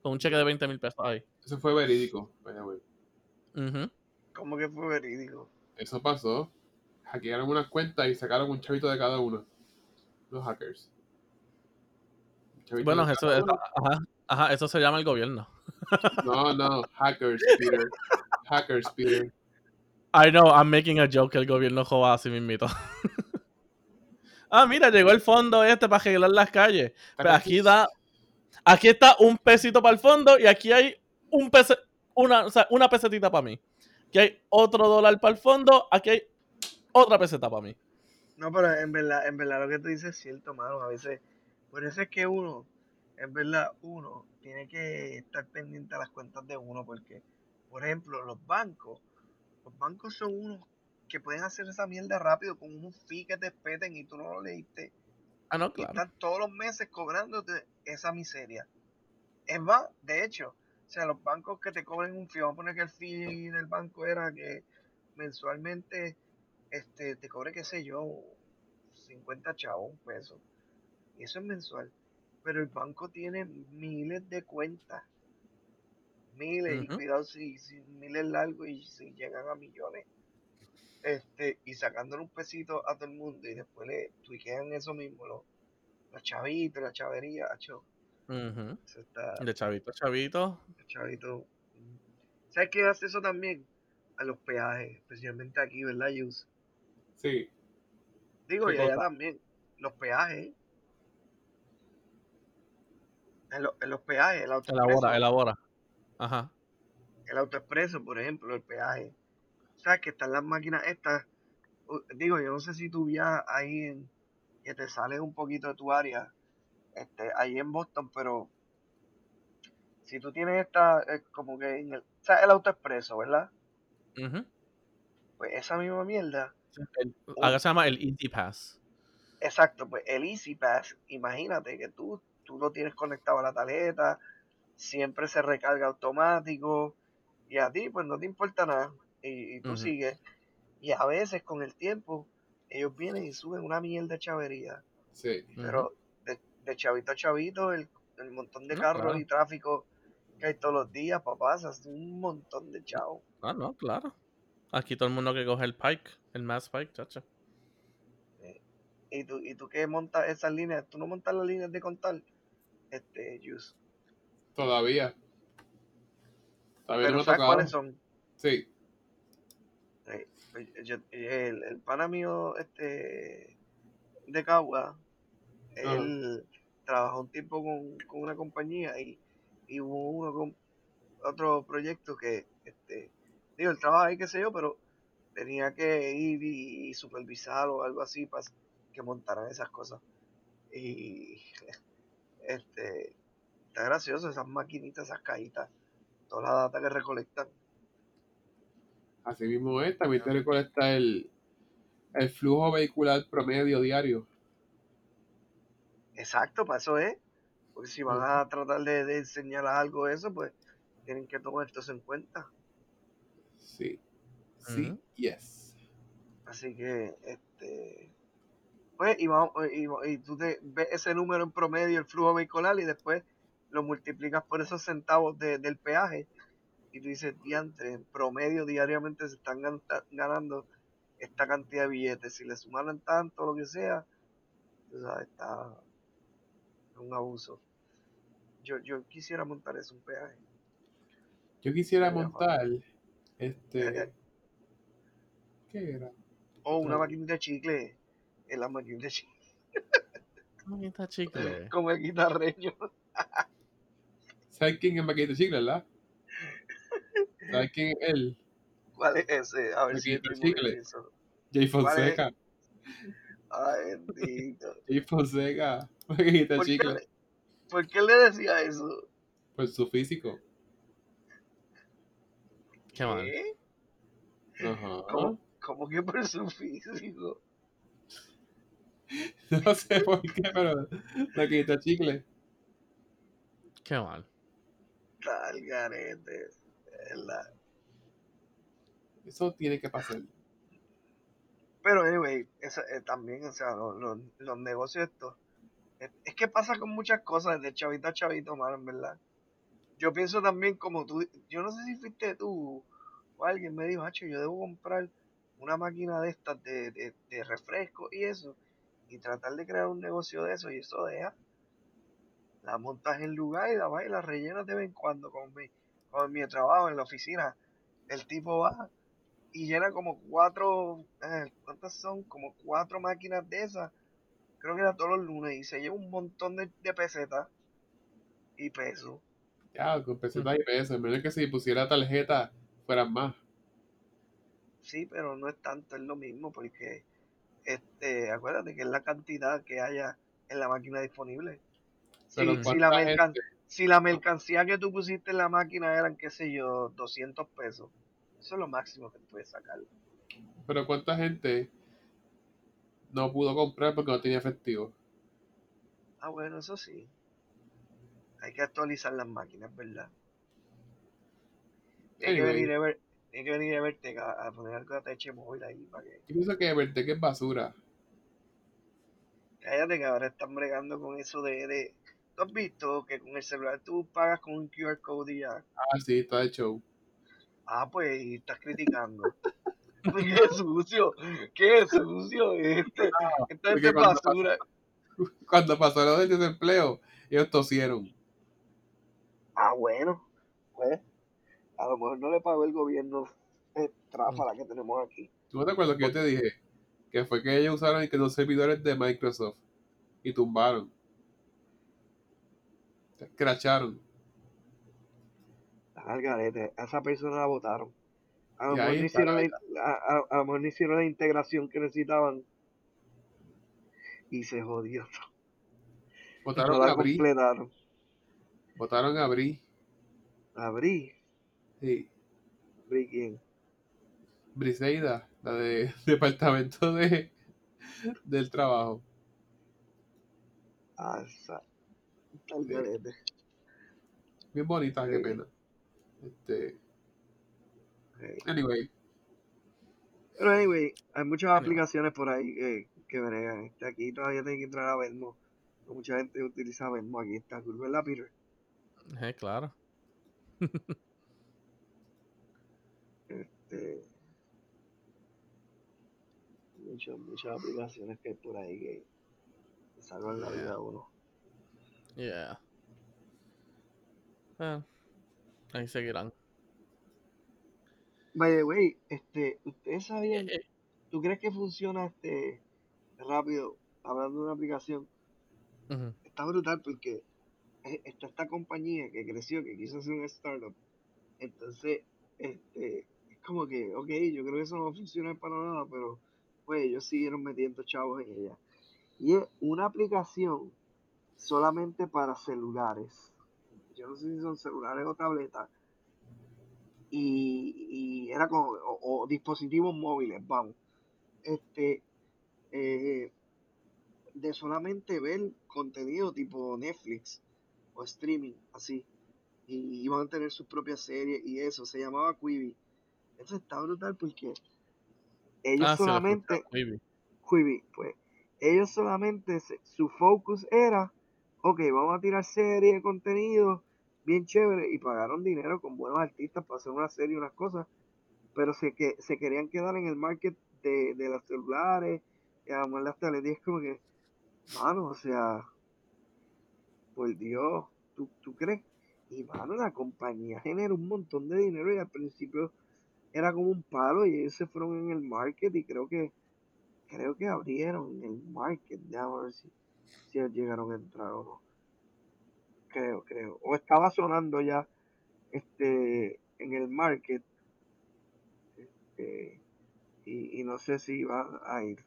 Con un cheque de 20 mil pesos ahí. Eso fue verídico, by the way. Ujú. ¿Cómo que fue verídico? Eso pasó. Hackearon unas cuentas y sacaron un chavito de cada uno. Los hackers. Bueno, eso, ajá, ajá, eso se llama el gobierno. No, no, hackers, Peter. Hackers, Peter. I know, I'm making a joke que el gobierno joda así mismito. ah, mira, llegó el fondo este para arreglar las calles. Pero aquí da. Aquí está un pesito para el fondo y aquí hay un pese, una, o sea, una pesetita para mí. Aquí hay otro dólar para el fondo, aquí hay otra peseta para mí. No, pero en verdad, en verdad lo que tú dices es cierto, mano. A veces, por eso es que uno, en verdad, uno tiene que estar pendiente a las cuentas de uno, porque, por ejemplo, los bancos, los bancos son unos que pueden hacer esa mierda rápido con unos fees que te peten y tú no lo leíste. Ah, no, Y claro. están todos los meses cobrándote esa miseria. Es más, de hecho, o sea, los bancos que te cobren un fee, vamos a poner que el fee del banco era que mensualmente este, te cobre, qué sé yo, 50 chavos, un peso. Y eso es mensual. Pero el banco tiene miles de cuentas. Miles, y cuidado si, si miles largos y si llegan a millones. Este, y sacándole un pesito a todo el mundo y después le tuiquean eso mismo, los, los chavitos, la chavería, Ujú. eso está, De chavito a chavito. el chavito. mm. ¿Sabes qué hace eso también? A los peajes, especialmente aquí, ¿verdad, Yus? Sí. Digo, ¿Qué y allá también, los peajes. En, lo- en los peajes, el autoexpreso, Elabora, elabora. Ajá. el autoexpreso, por ejemplo, el peaje. ¿Sabes que están las máquinas estas? Digo, yo no sé si tú viajas ahí en, que te sales un poquito de tu área, este, ahí en Boston, pero si tú tienes esta, eh, como que en el, ¿sabes? El autoexpreso, ¿verdad? Ujú. Pues esa misma mierda, El- acá se llama el Easy Pass. exacto, pues el Easy Pass, imagínate que tú, tú lo tienes conectado a la tarjeta, siempre se recarga automático, y a ti pues no te importa nada, y, y tú sigues, y a veces con el tiempo, ellos vienen y suben una mierda de chavería, Sí. Pero de, de chavito a chavito, el, el montón de No, carros claro. y tráfico que hay todos los días, papá, se hace un montón de chavos. Ah, no, claro. Aquí todo el mundo que coge el Pike, el Mass Pike, chacho. Y tú, y tú que montas esas líneas, tú no montas las líneas de contar, este, Yus. Todavía. Todavía no Pero ha ¿sabes tocado. cuáles son? Sí. Eh, yo- el, el pana mío este, de Cagua, él trabajó un tiempo con, con una compañía y, y hubo uno con otro proyecto que, este, digo, él trabaja ahí, qué sé yo, pero tenía que ir y, y supervisar o algo así para que montaran esas cosas. Y este está gracioso esas maquinitas, esas cajitas, toda la data que recolectan. Así mismo es, también te recolecta el, el flujo vehicular promedio diario. Exacto, para eso es. Porque si van a tratar de, de enseñar algo de eso, pues tienen que tomar esto en cuenta. Sí. Sí, yes. Así que, este, pues, y, vamos, y, y tú te ves ese número en promedio, el flujo vehicular, y después lo multiplicas por esos centavos de- del peaje, y tú dices, diantre, en promedio diariamente se están gan- ganando esta cantidad de billetes. Si le sumaran tanto, lo que sea, tú sabes, está un abuso. Yo, yo quisiera montar eso, un peaje. Yo quisiera montar Eh, este. ¿Qué era? O una Claro. maquinita de chicle, en la maquinita de chicle, está chicle. como el guitarreño. ¿Sabes quién es Maquito Chicle, verdad? ¿Sabes quién es él? ¿Cuál es ese? A ver si eso. Jay. Fonseca. Ay, bendito. Jay Fonseca. ¿Por qué, Chicle. le, por qué le decía eso? Por su físico. Qué mal. ¿Cómo, cómo que por su físico? No sé por qué, pero Maquito Chicle. Qué mal. Tal garete. Eso tiene que pasar. Pero, anyway, eso, eh, también, o sea, los, los, los negocios estos. Es, es que pasa con muchas cosas, de chavito a chavito, mano, en verdad. Yo pienso también como tú, yo no sé si fuiste tú o alguien me dijo, hacho, yo debo comprar una máquina de estas de, de, de refresco y eso, y tratar de crear un negocio de eso, y eso deja. La montas en lugar y la vas y la rellenas de vez en cuando, con mi, con mi trabajo en la oficina. El tipo va y llena como cuatro, eh, ¿cuántas son? Como cuatro máquinas de esas. Creo que era todos los lunes y se lleva un montón de, de pesetas y pesos. Ya, con pesetas y pesos. En menos que si pusiera tarjeta, fueran más. Sí, pero no es tanto, es lo mismo porque, este, acuérdate que es la cantidad que haya en la máquina disponible. Si, Pero Sí. si la ¿cuánta mercan- gente? Si la mercancía que tú pusiste en la máquina eran, qué sé yo, 200 pesos, eso es lo máximo que puedes sacar. Pero ¿cuánta gente no pudo comprar porque no tenía efectivo? Ah, bueno, eso sí. Hay que actualizar las máquinas, ¿verdad? Hay que venir a ver, hay que venir a verte a, a poner algo de teche móvil ahí para que Yo pienso que Vertec es basura. cállate que ahora están bregando con eso de, de ¿Tú has visto que con el celular tú pagas con un QR code y ya? Ah, sí, está de show. Ah, pues, y estás criticando. ¡Qué sucio! ¡Qué sucio! Este, esta porque gente es cuando basura. Cuando pasó lo del desempleo, ellos tosieron. Ah, bueno. Pues, a lo mejor no le pagó el gobierno tráfala que tenemos aquí. ¿Tú no te acuerdas que yo te dije? Que fue que ellos usaron que los servidores de Microsoft y tumbaron. Se escracharon. Al garete, a esa persona la votaron. A lo, mejor hicieron la a, a- a lo mejor no hicieron la integración que necesitaban. Y se jodió. Votaron no a Bri. Votaron a Bri. Abrí. Sí. ¿Abrí quién? Briseida, la de Departamento de del Trabajo. Ah, esa. Al garete. Bien bonita, qué Sí. pena. Este, anyway, Pero anyway, hay muchas Anyway. aplicaciones por ahí que, que bregan. Este, aquí todavía tiene que entrar a Venmo. Mucha gente utiliza Venmo. Aquí está cool, ¿verdad, Peter? Eh, claro. Este, muchas, muchas aplicaciones que hay por ahí que que salvan la vida a uno. Yeah. Eh, ahí seguirán. By the way, este, ¿ustedes sabían? Eh, eh, ¿Tú crees que funciona este rápido? Hablando de una aplicación, está brutal porque eh, está esta compañía que creció, que quiso hacer un startup. Entonces, este, como que, ok, yo creo que eso no va a funcionar para nada, pero pues ellos siguieron metiendo chavos en ella. Y es una aplicación solamente para celulares. Yo no sé si son celulares o tabletas. Y, y era como, o, o dispositivos móviles, vamos. Este, eh, de solamente ver contenido tipo Netflix o streaming, así. Y iban a tener sus propias series y eso, se llamaba Quibi. Eso está brutal porque ellos Ah, solamente, Quibi. Quibi, pues, ellos solamente, se- su focus era, ok, vamos a tirar series de contenido bien chévere y pagaron dinero con buenos artistas para hacer una serie y unas cosas, pero se, que, se querían quedar en el market de, de los celulares y además las tabletas y es como que, mano, o sea, por Dios, ¿tú, tú crees? Y mano, la compañía generó un montón de dinero y al principio era como un palo y ellos se fueron en el market y creo que creo que abrieron el market, déjame ver si, si ellos llegaron a entrar o no. Creo, creo. O estaba sonando ya este en el market este, y, y no sé si iba a ir.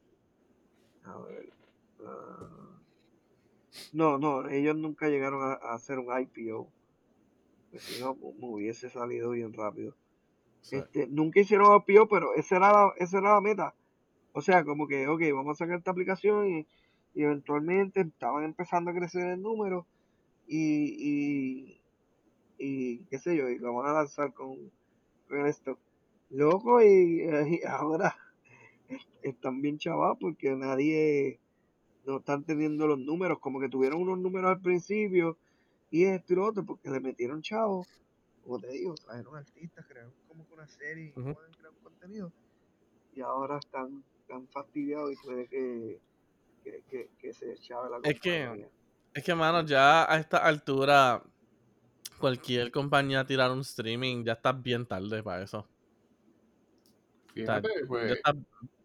A ver. ah, no, no, ellos nunca llegaron a, a hacer un IPO. Pues si no, me hubiese salido bien rápido. Sí. Este, nunca hicieron IPO, pero esa era la, esa era la meta. O sea, como que, ok, vamos a sacar esta aplicación y, y eventualmente estaban empezando a crecer el número y, y, y qué sé yo, y lo van a lanzar con, con esto. Loco, y, y ahora est- están bien chavados porque nadie no están teniendo los números, como que tuvieron unos números al principio y esto y lo otro, porque le metieron chavos, como te digo, trajeron artistas, crearon como que una serie y Ujú. pueden crear un contenido y ahora están, están fastidiados y puede que, que, que, que se chave la Es que-. Es que, mano, ya a esta altura, cualquier compañía tirar un streaming, ya está bien tarde para eso. Fíjate, Ya pues, está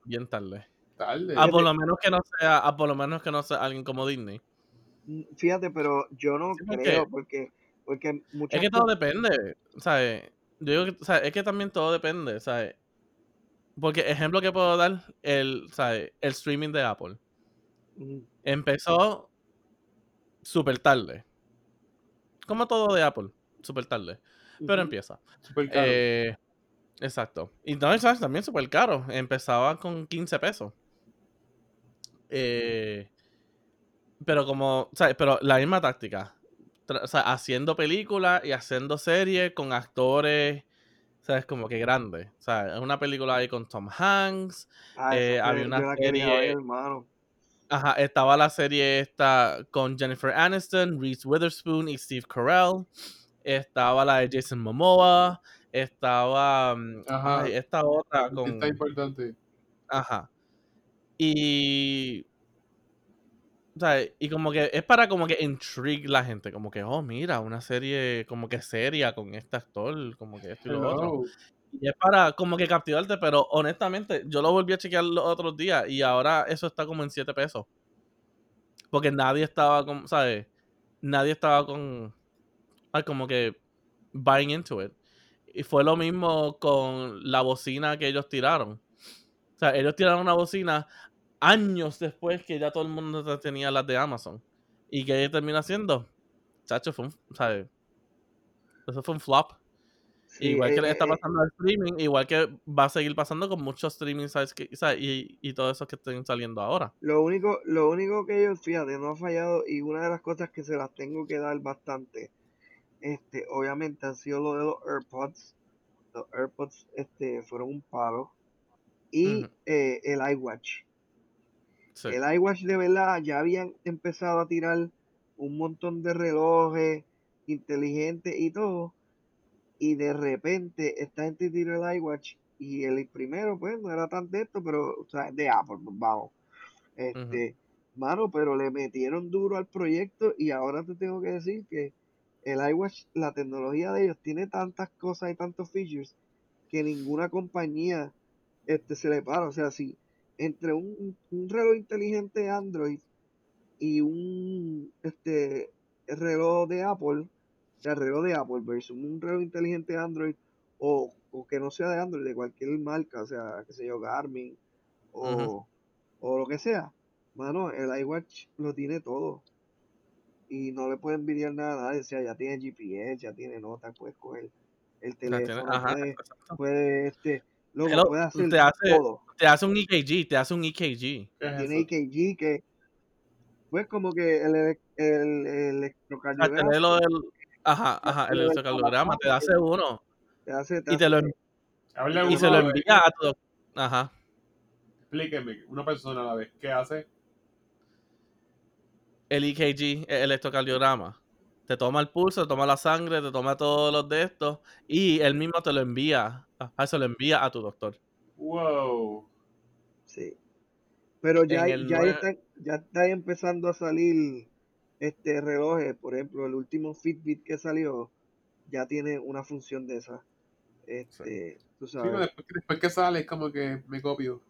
bien tarde. tarde. A por lo menos que no sea, a por lo menos que no sea alguien como Disney. Fíjate, pero yo no Sí, porque- creo, porque, porque muchas Es que todo depende, ¿sabes? Yo digo que, ¿sabes? Es que también todo depende, ¿sabes? Porque ejemplo que puedo dar, el, ¿sabes? El streaming de Apple. Empezó súper tarde. Como todo de Apple, súper tarde. Pero empieza. Súper caro. Eh, exacto. Y no, ¿sabes? también súper caro. Empezaba con 15 pesos. Eh, pero como, ¿sabes? Pero la misma táctica. Tra- o sea, haciendo películas y haciendo series con actores, ¿sabes? Como que grandes. O sea, una película ahí con Tom Hanks. Ah, eh, había una serie- ver, hermano. Ajá, estaba la serie esta con Jennifer Aniston, Reese Witherspoon y Steve Carell. Estaba la de Jason Momoa. Estaba mm, Ajá. ay, esta otra con. Está importante. Ajá. Y. o sea, y como que es para como que intrigue la gente. Como que, oh, mira, una serie como que seria con este actor. Como que esto y lo otro. Y es para como que captivarte, pero honestamente, yo lo volví a chequear los otros días y ahora eso está como en 7 pesos. Porque nadie estaba con, ¿sabes? Nadie estaba con, ay, como que buying into it. Y fue lo mismo con la bocina que ellos tiraron. O sea, ellos tiraron una bocina años después que ya todo el mundo tenía las de Amazon. ¿Y qué termina haciendo? Chacho, fue un, ¿sabes? Eso fue un flop. Sí, igual que eh, le está eh, pasando al streaming, igual que va a seguir pasando con muchos streaming sites y, y todos esos que estén saliendo ahora. Lo único, lo único que ellos, fíjate, no ha fallado y una de las cosas que se las tengo que dar bastante, este, obviamente han sido lo de los AirPods. Los AirPods, este, fueron un palo. Y eh, el iWatch. Sí. El iWatch de verdad ya habían empezado a tirar un montón de relojes inteligentes y todo. Y de repente esta gente tiró el iWatch y el primero pues no era tan de esto, pero o sea, de Apple, pues, vamos. Este, mano, pero le metieron duro al proyecto y ahora te tengo que decir que el iWatch, la tecnología de ellos tiene tantas cosas y tantos features que ninguna compañía este, se le para. O sea, si entre un, un reloj inteligente Android y un este reloj de Apple, o sea, reloj de Apple versus un reloj inteligente Android o, o que no sea de Android, de cualquier marca, o sea, qué sé yo, Garmin o, o lo que sea. Mano, el iWatch lo tiene todo. Y no le puede envidiar nada a nadie. O sea, ya tiene GPS, ya tiene notas, puedes coger el tiene- teléfono, ajá, puede, este, loco, Hello, puede hacer te hace- todo. Te hace un EKG, te hace un E EKG. ¿Qué es Tiene eso? EKG que, pues como que el, el, el electrocardiograma. Ajá, ajá, el electrocardiograma, te hace uno. te hace, te Y te hace- lo, y se lo envía a tu doc- Ajá. Explíqueme, una persona a la vez. ¿Qué hace? El EKG, el electrocardiograma. Te toma el pulso, te toma la sangre, te toma todos los de estos. Y él mismo te lo envía. Ajá, se lo envía a tu doctor. Wow. Sí. Pero ya, ya, están, ya está empezando a salir este relojes, por ejemplo, el último Fitbit que salió ya tiene una función de esa. Este, tú Sí, sabes. después, que- después que sale es como que me copio.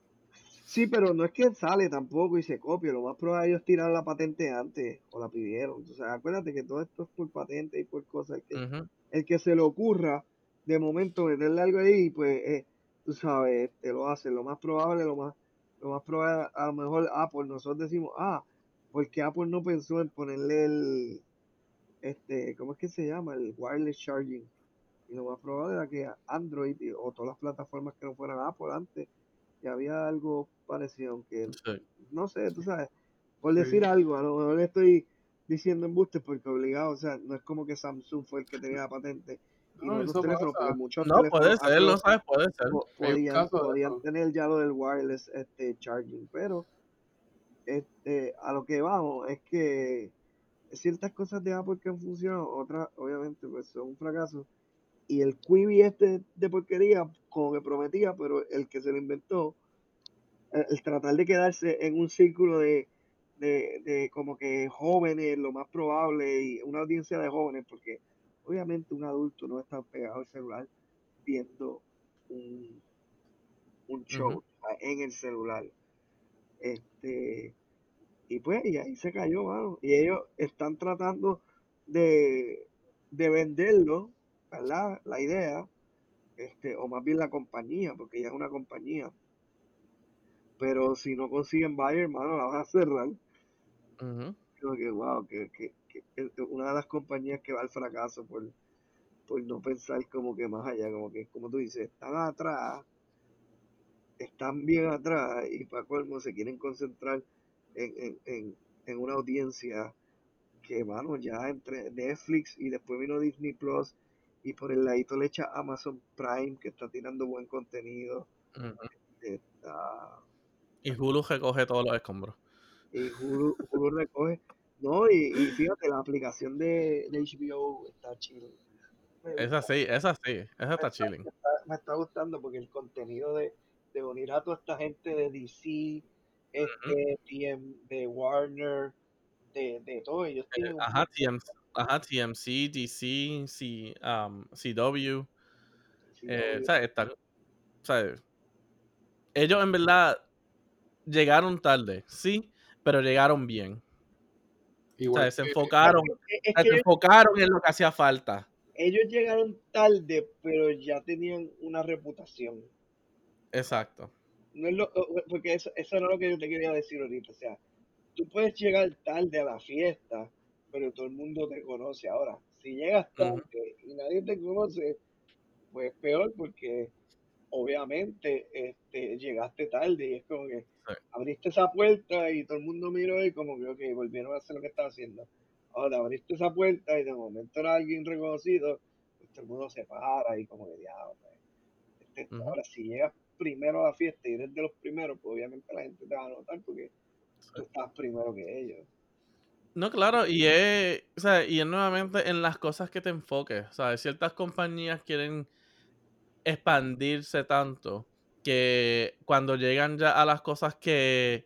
Sí, pero no es que sale tampoco y se copie. Lo más probable es ellos tiraron la patente antes o la pidieron. Sea, acuérdate que todo esto es por patente y por cosas. El que, el que se le ocurra de momento meterle algo ahí, pues eh, tú sabes, te lo hace. Lo más probable, lo más, lo más probable, a lo mejor Apple, nosotros decimos, ah, porque Apple no pensó en ponerle el, este, ¿cómo es que se llama? El wireless charging. Y lo más probable era que Android o todas las plataformas que no fueran Apple antes, ya había algo parecido, aunque Sí. no sé, tú sabes, por Sí. decir algo, a lo mejor le estoy diciendo embustes porque obligado, o sea, no es como que Samsung fue el que tenía la patente y No, otros teléfonos, pasa. porque muchos No, teléfonos puede ser, no sabes, puede ser. podían, podían tener ya lo del wireless este charging, pero este a lo que vamos es que ciertas cosas de Apple que han funcionado, otras obviamente pues son un fracaso. Y el Quibi este de porquería, como que prometía, pero el que se lo inventó, el, el tratar de quedarse en un círculo de, de, de como que jóvenes, lo más probable, y una audiencia de jóvenes, porque obviamente un adulto no está pegado al celular viendo un, un show en el celular. Este, y pues, y ahí se cayó, mano. Y ellos están tratando de, de venderlo, ¿verdad? La idea, este, o más bien la compañía, porque ya es una compañía. Pero si no consiguen buyer, hermano, la van a cerrar. Ujú. Creo que, wow, que, que, que una de las compañías que va al fracaso por, por no pensar como que más allá, como que, como tú dices, están atrás, están bien atrás y para colmo se quieren concentrar en, en, en, en una audiencia que, mano, ya entre Netflix y después vino Disney Plus y por el ladito le echa Amazon Prime que está tirando buen contenido. Está, Y Hulu recoge todos los escombros. y Hulu, Hulu recoge. No, y, y fíjate, la aplicación de, de HBO está. Me Esa sí, esa sí, esa está chilling. me está, me está gustando porque el contenido de, de unir a toda esta gente de DC, este, TM, de Warner, de, de todo, ellos tienen un Ajá, TMC, ajá, TMC, DC, C, um, CW. Eh, CW. ¿sabes? Están- ¿sabes? Ellos en verdad llegaron tarde, sí, pero llegaron bien. O sea, se enfocaron, Es- es se enfocaron en lo que hacía falta. ellos llegaron tarde, pero ya tenían una reputación. Exacto. No es lo, porque eso, eso era lo que yo te quería decir ahorita. O sea, tú puedes llegar tarde a la fiesta, pero todo el mundo te conoce ahora. Si llegas tarde y nadie te conoce, pues peor porque obviamente este, llegaste tarde y es como que Sí. abriste esa puerta y todo el mundo miró y como que, ok, volvieron a hacer lo que estaba haciendo. Ahora abriste esa puerta y de momento era alguien reconocido, pues todo el mundo se para y como que diablo. Este, Ujú. Ahora, si llegas primero a la fiesta y eres de los primeros, pues obviamente la gente te va a notar porque tú estás primero que ellos. No, claro, y es, o sea, y es nuevamente en las cosas que te enfoques. ¿sabes? Ciertas compañías quieren expandirse tanto que cuando llegan ya a las cosas que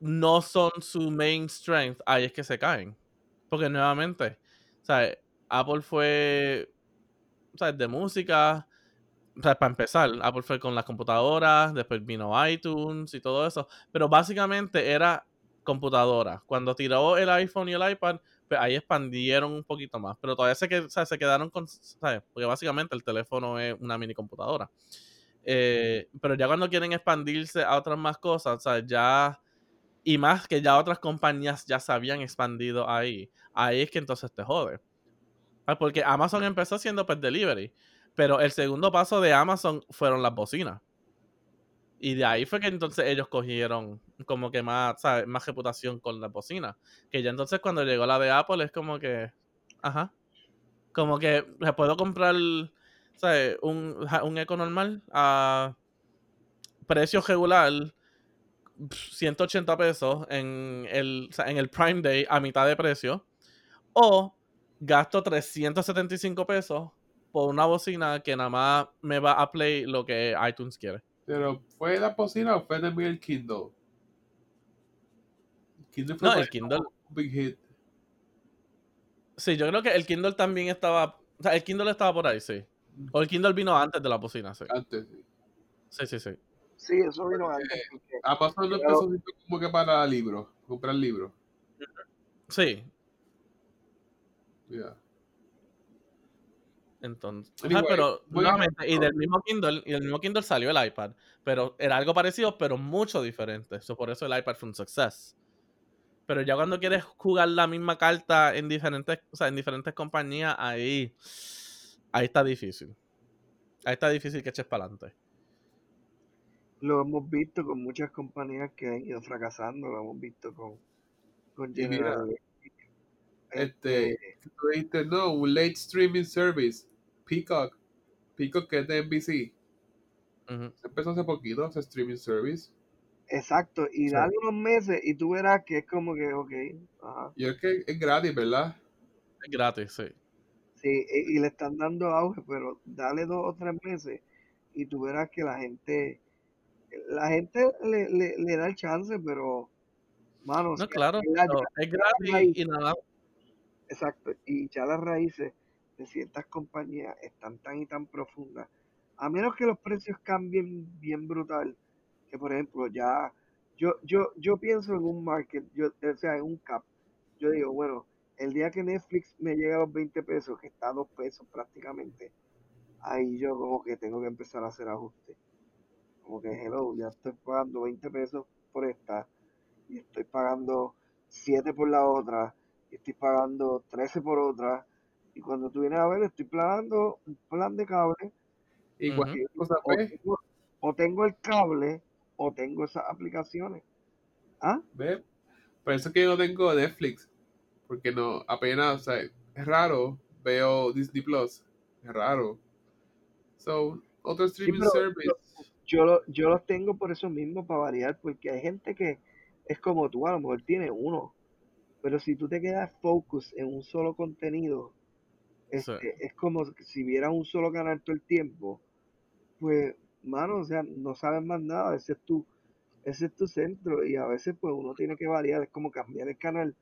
no son su main strength, ahí es que se caen. Porque nuevamente, ¿sabes? Apple fue, ¿sabes? De música, o sea, para empezar, Apple fue con las computadoras, después vino iTunes y todo eso, pero básicamente era computadora. Cuando tiró el iPhone y el iPad, pues ahí expandieron un poquito más. Pero todavía se, que, o sea, se quedaron con, ¿sabes? Porque básicamente el teléfono es una mini computadora. Eh, pero ya cuando quieren expandirse a otras más cosas, o sea, ya y más que ya otras compañías ya se habían expandido ahí, ahí es que entonces te jode. Ah, porque Amazon empezó haciendo pet delivery, pero el segundo paso de Amazon fueron las bocinas. Y de ahí fue que entonces ellos cogieron como que más, más reputación con las bocinas. Que ya entonces cuando llegó la de Apple es como que, ajá, como que le puedo comprar, ¿sabes? Un, un eco normal a precio regular 180 pesos en el, en el Prime Day a mitad de precio. O gasto 375 pesos por una bocina que nada más me va a play lo que iTunes quiere. Pero ¿fue la bocina o fue también el Kindle? Kindle fue no, el Kindle. Big hit. Sí, yo creo que el Kindle también estaba. O sea, el Kindle estaba por ahí, sí. O el Kindle vino antes de la bocina, sí. Antes, sí. Sí, sí, sí. Sí, eso vino antes. Ha pasado no empezó como que para libros, comprar libros. Sí. Ya. Entonces, pero nuevamente, y del mismo Kindle, y del mismo Kindle salió el iPad, pero era algo parecido, pero mucho diferente. por eso el iPad fue un success. Pero ya cuando quieres jugar la misma carta en diferentes, o sea, en diferentes compañías, ahí, ahí está difícil. Ahí está difícil que eches para adelante lo hemos visto con muchas compañías que han ido fracasando, lo hemos visto con, con General Este, este tú dijiste, no, un late streaming service, Peacock, Peacock que es de NBC. Se empezó hace poquito ese streaming service. Exacto, y dale unos meses y tú verás que es como que, ok. Ajá. Y es que es gratis, ¿verdad? Es gratis, sí. Sí, y, y, le están dando auge, pero dale dos o tres meses y tú verás que la gente la gente le, le, da el chance, pero, mano, no, claro, es gratis y nada. Exacto, y ya las raíces de ciertas compañías están tan y tan profundas, a menos que los precios cambien bien brutal, que por ejemplo ya, yo, yo, yo pienso en un market, yo, o sea, en un cap, yo digo, bueno, el día que Netflix me llega a los 20 pesos, que está a 2 pesos prácticamente, ahí yo como que tengo que empezar a hacer ajustes como que, hello, ya estoy pagando 20 pesos por esta, y estoy pagando 7 por la otra, estoy pagando 13 por otra, y cuando tú vienes a ver, estoy pagando un plan de cable, y cosa o, tengo, o tengo el cable, o tengo esas aplicaciones. ¿Ah? ¿Ve? Por eso que yo no tengo Netflix, porque no, apenas, o sea, es raro, veo Disney Plus, es raro. So, otro streaming service yo, yo los tengo por eso mismo, para variar, porque hay gente que es como tú, a lo mejor tiene uno, pero si tú te quedas focus en un solo contenido, este, es como si vieras un solo canal todo el tiempo, pues, mano, o sea, no sabes más nada, ese es tu, ese es tu centro, y a veces pues uno tiene que variar, es como cambiar el canal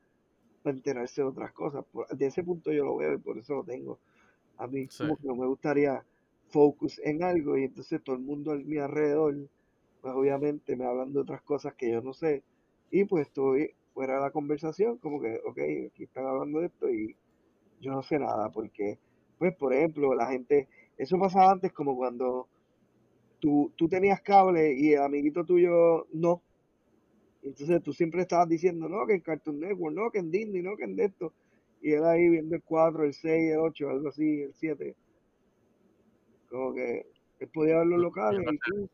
para enterarse de otras cosas. de ese punto yo lo veo y por eso lo tengo. A mí como que no me gustaría focus en algo y entonces todo el mundo a mi alrededor, pues obviamente me hablan de otras cosas que yo no sé y pues estoy fuera de la conversación, como que, ok, aquí están hablando de esto y yo no sé nada porque, pues por ejemplo, la gente, eso pasaba antes como cuando tú, tú tenías cable y el amiguito tuyo no. Entonces tú siempre estabas diciendo, no, que en Cartoon Network, no, que en Disney, no, que en esto. Y él ahí viendo el 4, el 6, el 8, algo así, el 7. Como que él podía ver los locales y tú,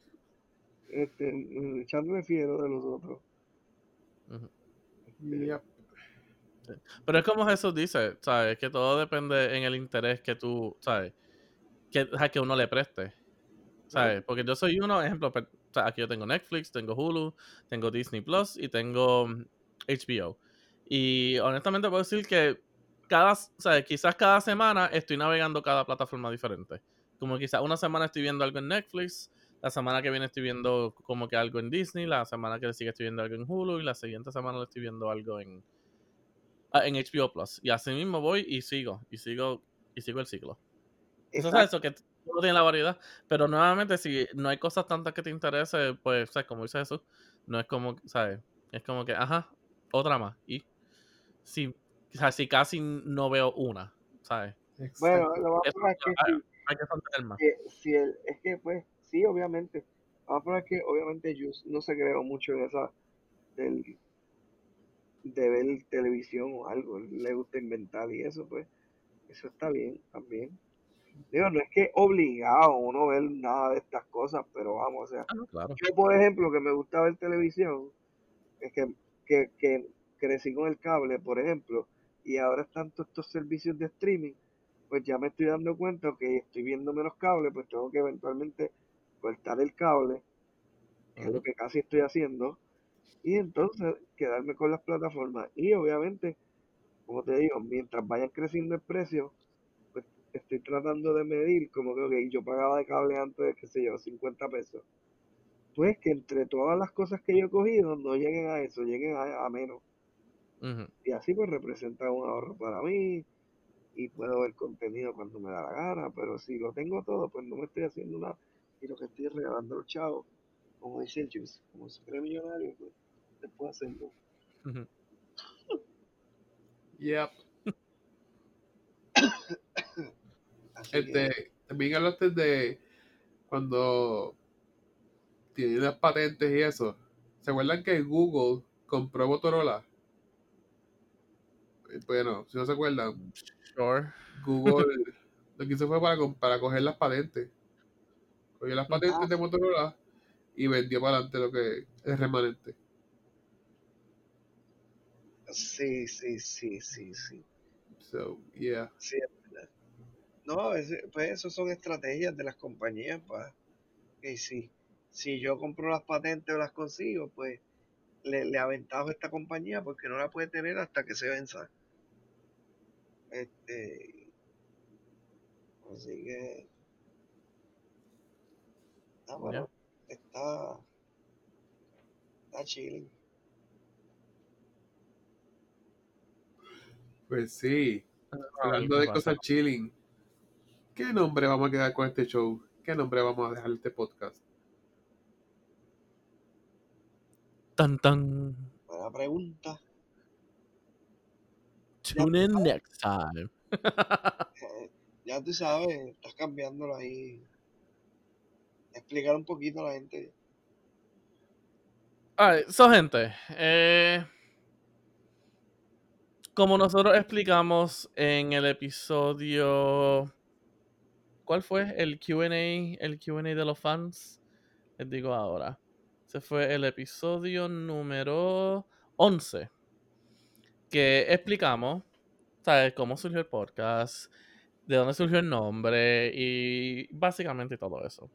este, echándome fiero de los otros. Pero es como Jesús dice, ¿sabes? Que todo depende en el interés que tú, ¿sabes? Que, que uno le preste. ¿Sabes? Porque yo soy uno, ejemplo, aquí yo tengo Netflix, tengo Hulu, tengo Disney Plus y tengo HBO. Y honestamente puedo decir que cada, ¿sabes? Quizás cada semana estoy navegando cada plataforma diferente. Como quizás una semana estoy viendo algo en Netflix, la semana que viene estoy viendo como que algo en Disney, la semana que sigue estoy viendo algo en Hulu y la siguiente semana le estoy viendo algo en, ah, en HBO Plus. Y así mismo voy y sigo, y sigo, y sigo el ciclo. Eso es eso, que no tiene la variedad. Pero nuevamente, si no hay cosas tantas que te interese, pues, ¿sabes? como dice eso, no es como, ¿sabes? Es como que, ajá, otra más. Y si casi casi no veo una, ¿sabes? Bueno, lo más Eso- probable es que Hay que más. que si el, es que pues sí obviamente probable es que obviamente Juice no se creó mucho en esa del de ver televisión o algo le gusta inventar y eso pues eso está bien también digo no es que obligado uno ver nada de estas cosas pero vamos o sea Ah, claro. yo por ejemplo que me gusta ver televisión es que, que, que crecí con el cable por ejemplo y ahora están todos estos servicios de streaming pues ya me estoy dando cuenta que estoy viendo menos cable pues tengo que eventualmente cortar el cable que es lo que casi estoy haciendo y entonces quedarme con las plataformas. Y obviamente como te digo mientras vayan creciendo el precio pues estoy tratando de medir como que yo pagaba de cable antes qué sé yo 50 pesos. Pues que entre todas las cosas que yo he cogido no lleguen a eso lleguen a, a menos. Y así pues representa un ahorro para mí y puedo ver contenido cuando me da la gana pero si lo tengo todo pues no me estoy haciendo nada y lo que estoy es regalando a los chavos como dice el Juice como si millonario pues después hacerlo Ujú. Yep. que Este, también hablaste de cuando tienen las patentes y eso. ¿Se acuerdan que Google compró Motorola? Eh, Bueno, si no se acuerdan, Sure. Google lo que hizo fue para, para coger las patentes. Cogió las patentes de Motorola y vendió para adelante lo que es remanente. sí sí sí sí sí So, yeah. sí es verdad. no pues eso son estrategias de las compañías para que si si yo compro las patentes o las consigo pues le, le aventajo a esta compañía porque no la puede tener hasta que se venza este así que ah, bueno, está está chilling Pues sí. Ah, Hablando de cosas chilling. ¿Qué nombre vamos a quedar con este show? ¿Qué nombre vamos a dejar este podcast? Tan tan. buena pregunta Tune in next time. Eh, ya tú sabes estás cambiándolo ahí explicar un poquito a la gente Alright, so gente, eh, como nosotros explicamos en el episodio, ¿cuál fue? El Q&A, el Q&A de los fans. Les digo ahora. Ese fue el episodio número 11 que explicamos, ¿sabes? Cómo surgió el podcast, de dónde surgió el nombre y básicamente todo eso.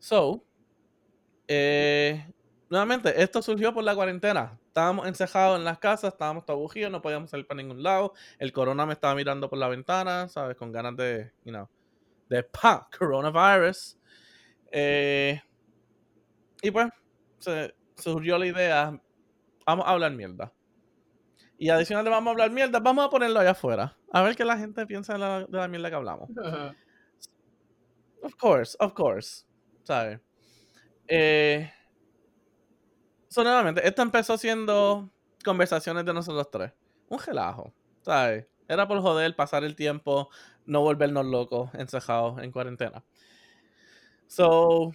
So, eh, nuevamente, esto surgió por la cuarentena. Estábamos encejados en las casas, estábamos aburridos, no podíamos salir para ningún lado. El corona me estaba mirando por la ventana, ¿sabes? Con ganas de, you know, de pa, coronavirus. Eh, y pues, se surgió la idea, vamos a hablar mierda. Y adicional de vamos a hablar mierda, vamos a ponerlo allá afuera. A ver qué la gente piensa de la, de la mierda que hablamos. Of course, of course. ¿Sabes? Eh, so, esto empezó siendo conversaciones de nosotros tres. Un relajo, ¿sabes? Era por joder, pasar el tiempo, no volvernos locos, encejados en cuarentena. So,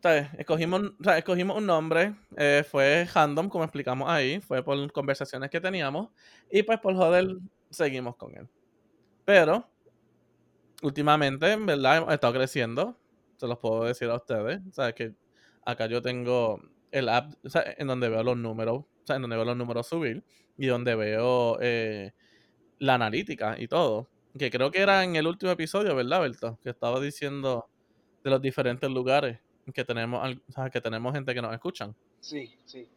¿sabes? Escogimos, escogimos un nombre, eh, fue random, como explicamos ahí, fue por conversaciones que teníamos, y pues por joder, seguimos con él. Pero, últimamente, en verdad, hemos estado creciendo, se los puedo decir a ustedes, ¿sabes? Que acá yo tengo el app, o sea, en donde veo los números, o sea, en donde veo los números subir, y donde veo eh, la analítica y todo. Que creo que era en el último episodio, ¿verdad, Berto? Que estaba diciendo de los diferentes lugares que tenemos, o sea, que tenemos gente que nos escuchan. sí sí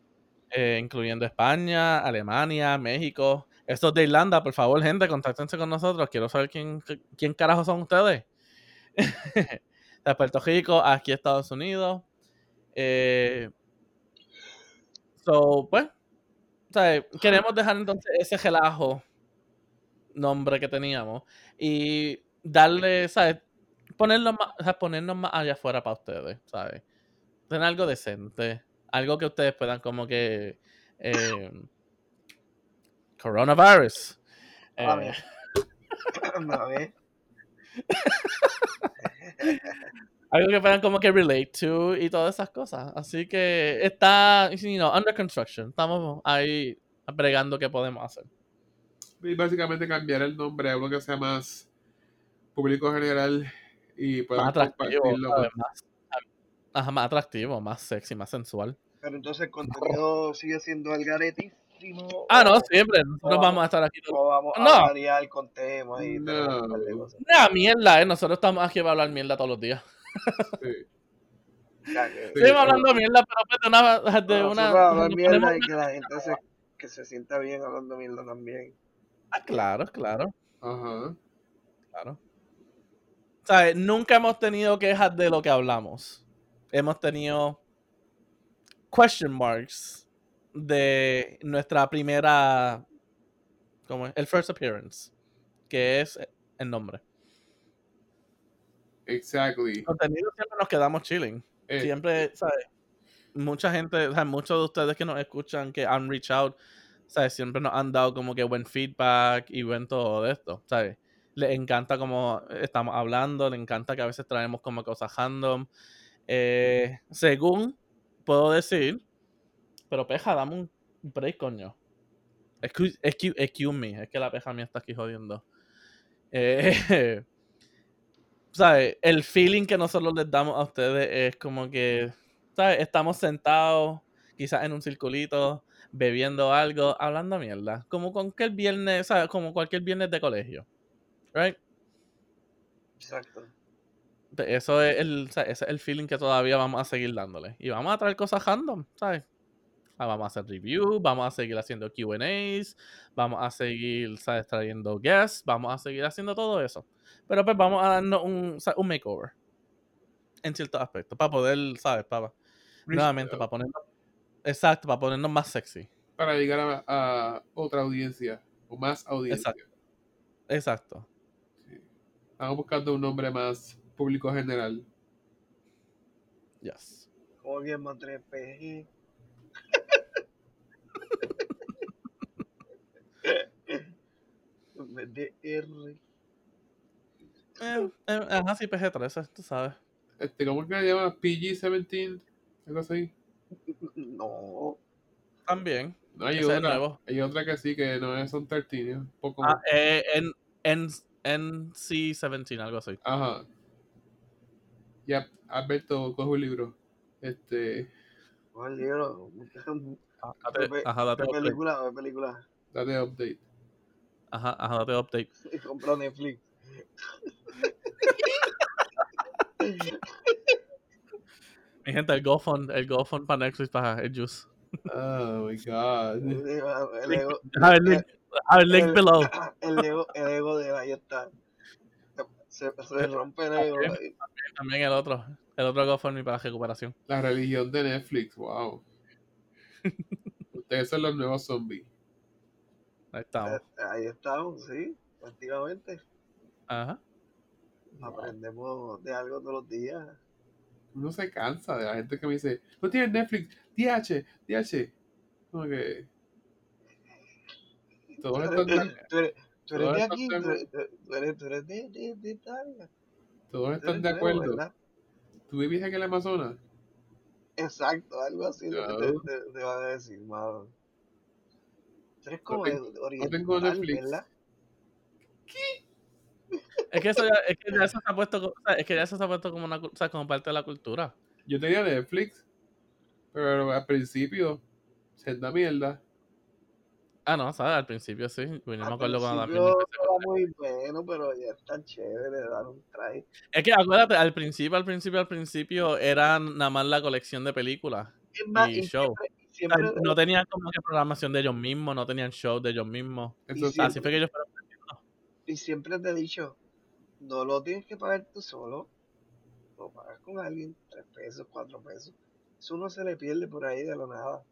eh, incluyendo España, Alemania, México. Estos de Irlanda, por favor, gente, contáctense con nosotros. Quiero saber quién, quién carajo son ustedes. de Puerto Rico, aquí Estados Unidos. Eh, so, pues, o sea, queremos dejar entonces ese relajo nombre que teníamos y darle, ¿sabes? Ponernos más, o sea, ponernos más allá afuera para ustedes, ¿sabes? Tener algo decente, algo que ustedes puedan como que eh, Coronavirus. A Eh, ver. A ver. algo que puedan como que relate to y todas esas cosas. Así que está, you know, under construction. Estamos ahí bregando qué podemos hacer. Y básicamente cambiar el nombre a uno que sea más público general y pueda Más atractivo. Más, ajá, más atractivo, más sexy, más sensual. Pero entonces el contenido sigue siendo el garetísimo. Ah, no, siempre. Nosotros vamos- vamos a estar aquí. todo- O vamos No. a variar con temas y No. Nah, mierda, eh. Nosotros estamos aquí para hablar mierda todos los días. Sí. Que- Sí, Seguimos hablando mierda, pero pues de una. De Nosotros una hablar mierda y que la gente se, que se sienta bien hablando mierda también. Ah, claro, claro, Ajá. claro. O sea, nunca hemos tenido quejas de lo que hablamos. Hemos tenido question marks de nuestra primera. ¿Cómo es? El first appearance. Que es el nombre. Exactly. Contenido siempre nos quedamos chilling. Eh, siempre, ¿sabes? Mucha gente, o sea, muchos de ustedes que nos escuchan, que han reach out, ¿sabes? Siempre nos han dado como que buen feedback y buen todo de esto, ¿sabes? Les encanta como estamos hablando, les encanta que a veces traemos como cosas random. Eh, según puedo decir, pero peja, dame un break, coño. Excuse, excuse, excuse me, es que la peja mía está aquí jodiendo. Eh, ¿sabes? El feeling que nosotros les damos a ustedes es como que, ¿sabes? Estamos sentados, quizás en un circulito, bebiendo algo, hablando mierda. Como cualquier viernes, ¿sabes? Como cualquier viernes de colegio. ¿Right? Exacto. Eso es el, ese es el feeling que todavía vamos a seguir dándole. Y vamos a traer cosas random, ¿sabes? Ah, vamos a hacer review, vamos a seguir haciendo QAs, vamos a seguir, ¿sabes? Trayendo guests, vamos a seguir haciendo todo eso. Pero pues vamos a darnos un, un makeover. En ciertos aspectos. Para poder, ¿sabes? Para, nuevamente, para ponernos. Exacto, para ponernos más sexy. Para llegar a, a otra audiencia o más audiencia. Exacto. Exacto. Sí. Estamos buscando un nombre más público general. Yes. Como bien mantener PG. En vez de R. Eh, eh, ajá, sí, PG-13, tú sabes. Este, ¿Cómo es que se llama? PG-17. Algo así. No. También. No, hay otra. nuevo. Hay otra que sí, que no es son 13. Es un poco Ah, eh, en, en, NC-17, algo así. Ajá. Ya, Alberto, coge un libro. Este, No el libro. Ah, Ajá, date película, película. date update. Ajá, ajá, date update. Y compra Netflix. Mi gente, el GoFund, el GoFund para Netflix para el Juice. Oh my god. El ego, A ver, link, a ver, link el- below. el ego, el ego de ahí está. Se, se rompe el ego. ahí. También el otro, el otro GoFundMe para recuperación. La religión de Netflix, wow. Ustedes son los nuevos zombies. Ahí estamos. Eh, Ahí estamos, sí, efectivamente. Ajá. Aprendemos de algo todos los días. Uno se cansa de la gente que me dice, no tienes Netflix, DH, DH. Como que. Todos están de, Tú eres, tú eres todos de están aquí, de- tú eres, tú de, de, de Italia. todos están de acuerdo. ¿verdad? ¿Tú vivís en el Amazonas? Exacto, algo así lo que te, Claro. te, te van a decir, mano. Tú eres como tengo- oriental, tengo Netflix. ¿verdad? Es que eso ya, es que ya eso se ha puesto, co- o sea, es que ya eso se ha puesto como una, o sea, como parte de la cultura. Yo tenía Netflix, pero al principio, senda mierda. Ah, no, ¿sabes? Al principio sí. Yo no me acuerdo cuando también era muy bueno, pero ya es tan chévere dar un try. Es que acuérdate, al principio, al principio, al principio era nada más la colección de películas. Es más, Y show. siempre, siempre, no tenían como que programación de ellos mismos, no tenían show de ellos mismos. Así fue que ellos fueron y siempre te he dicho, no lo tienes que pagar tú solo, lo pagas con alguien, tres pesos, cuatro pesos. Eso no se le pierde por ahí de lo nada.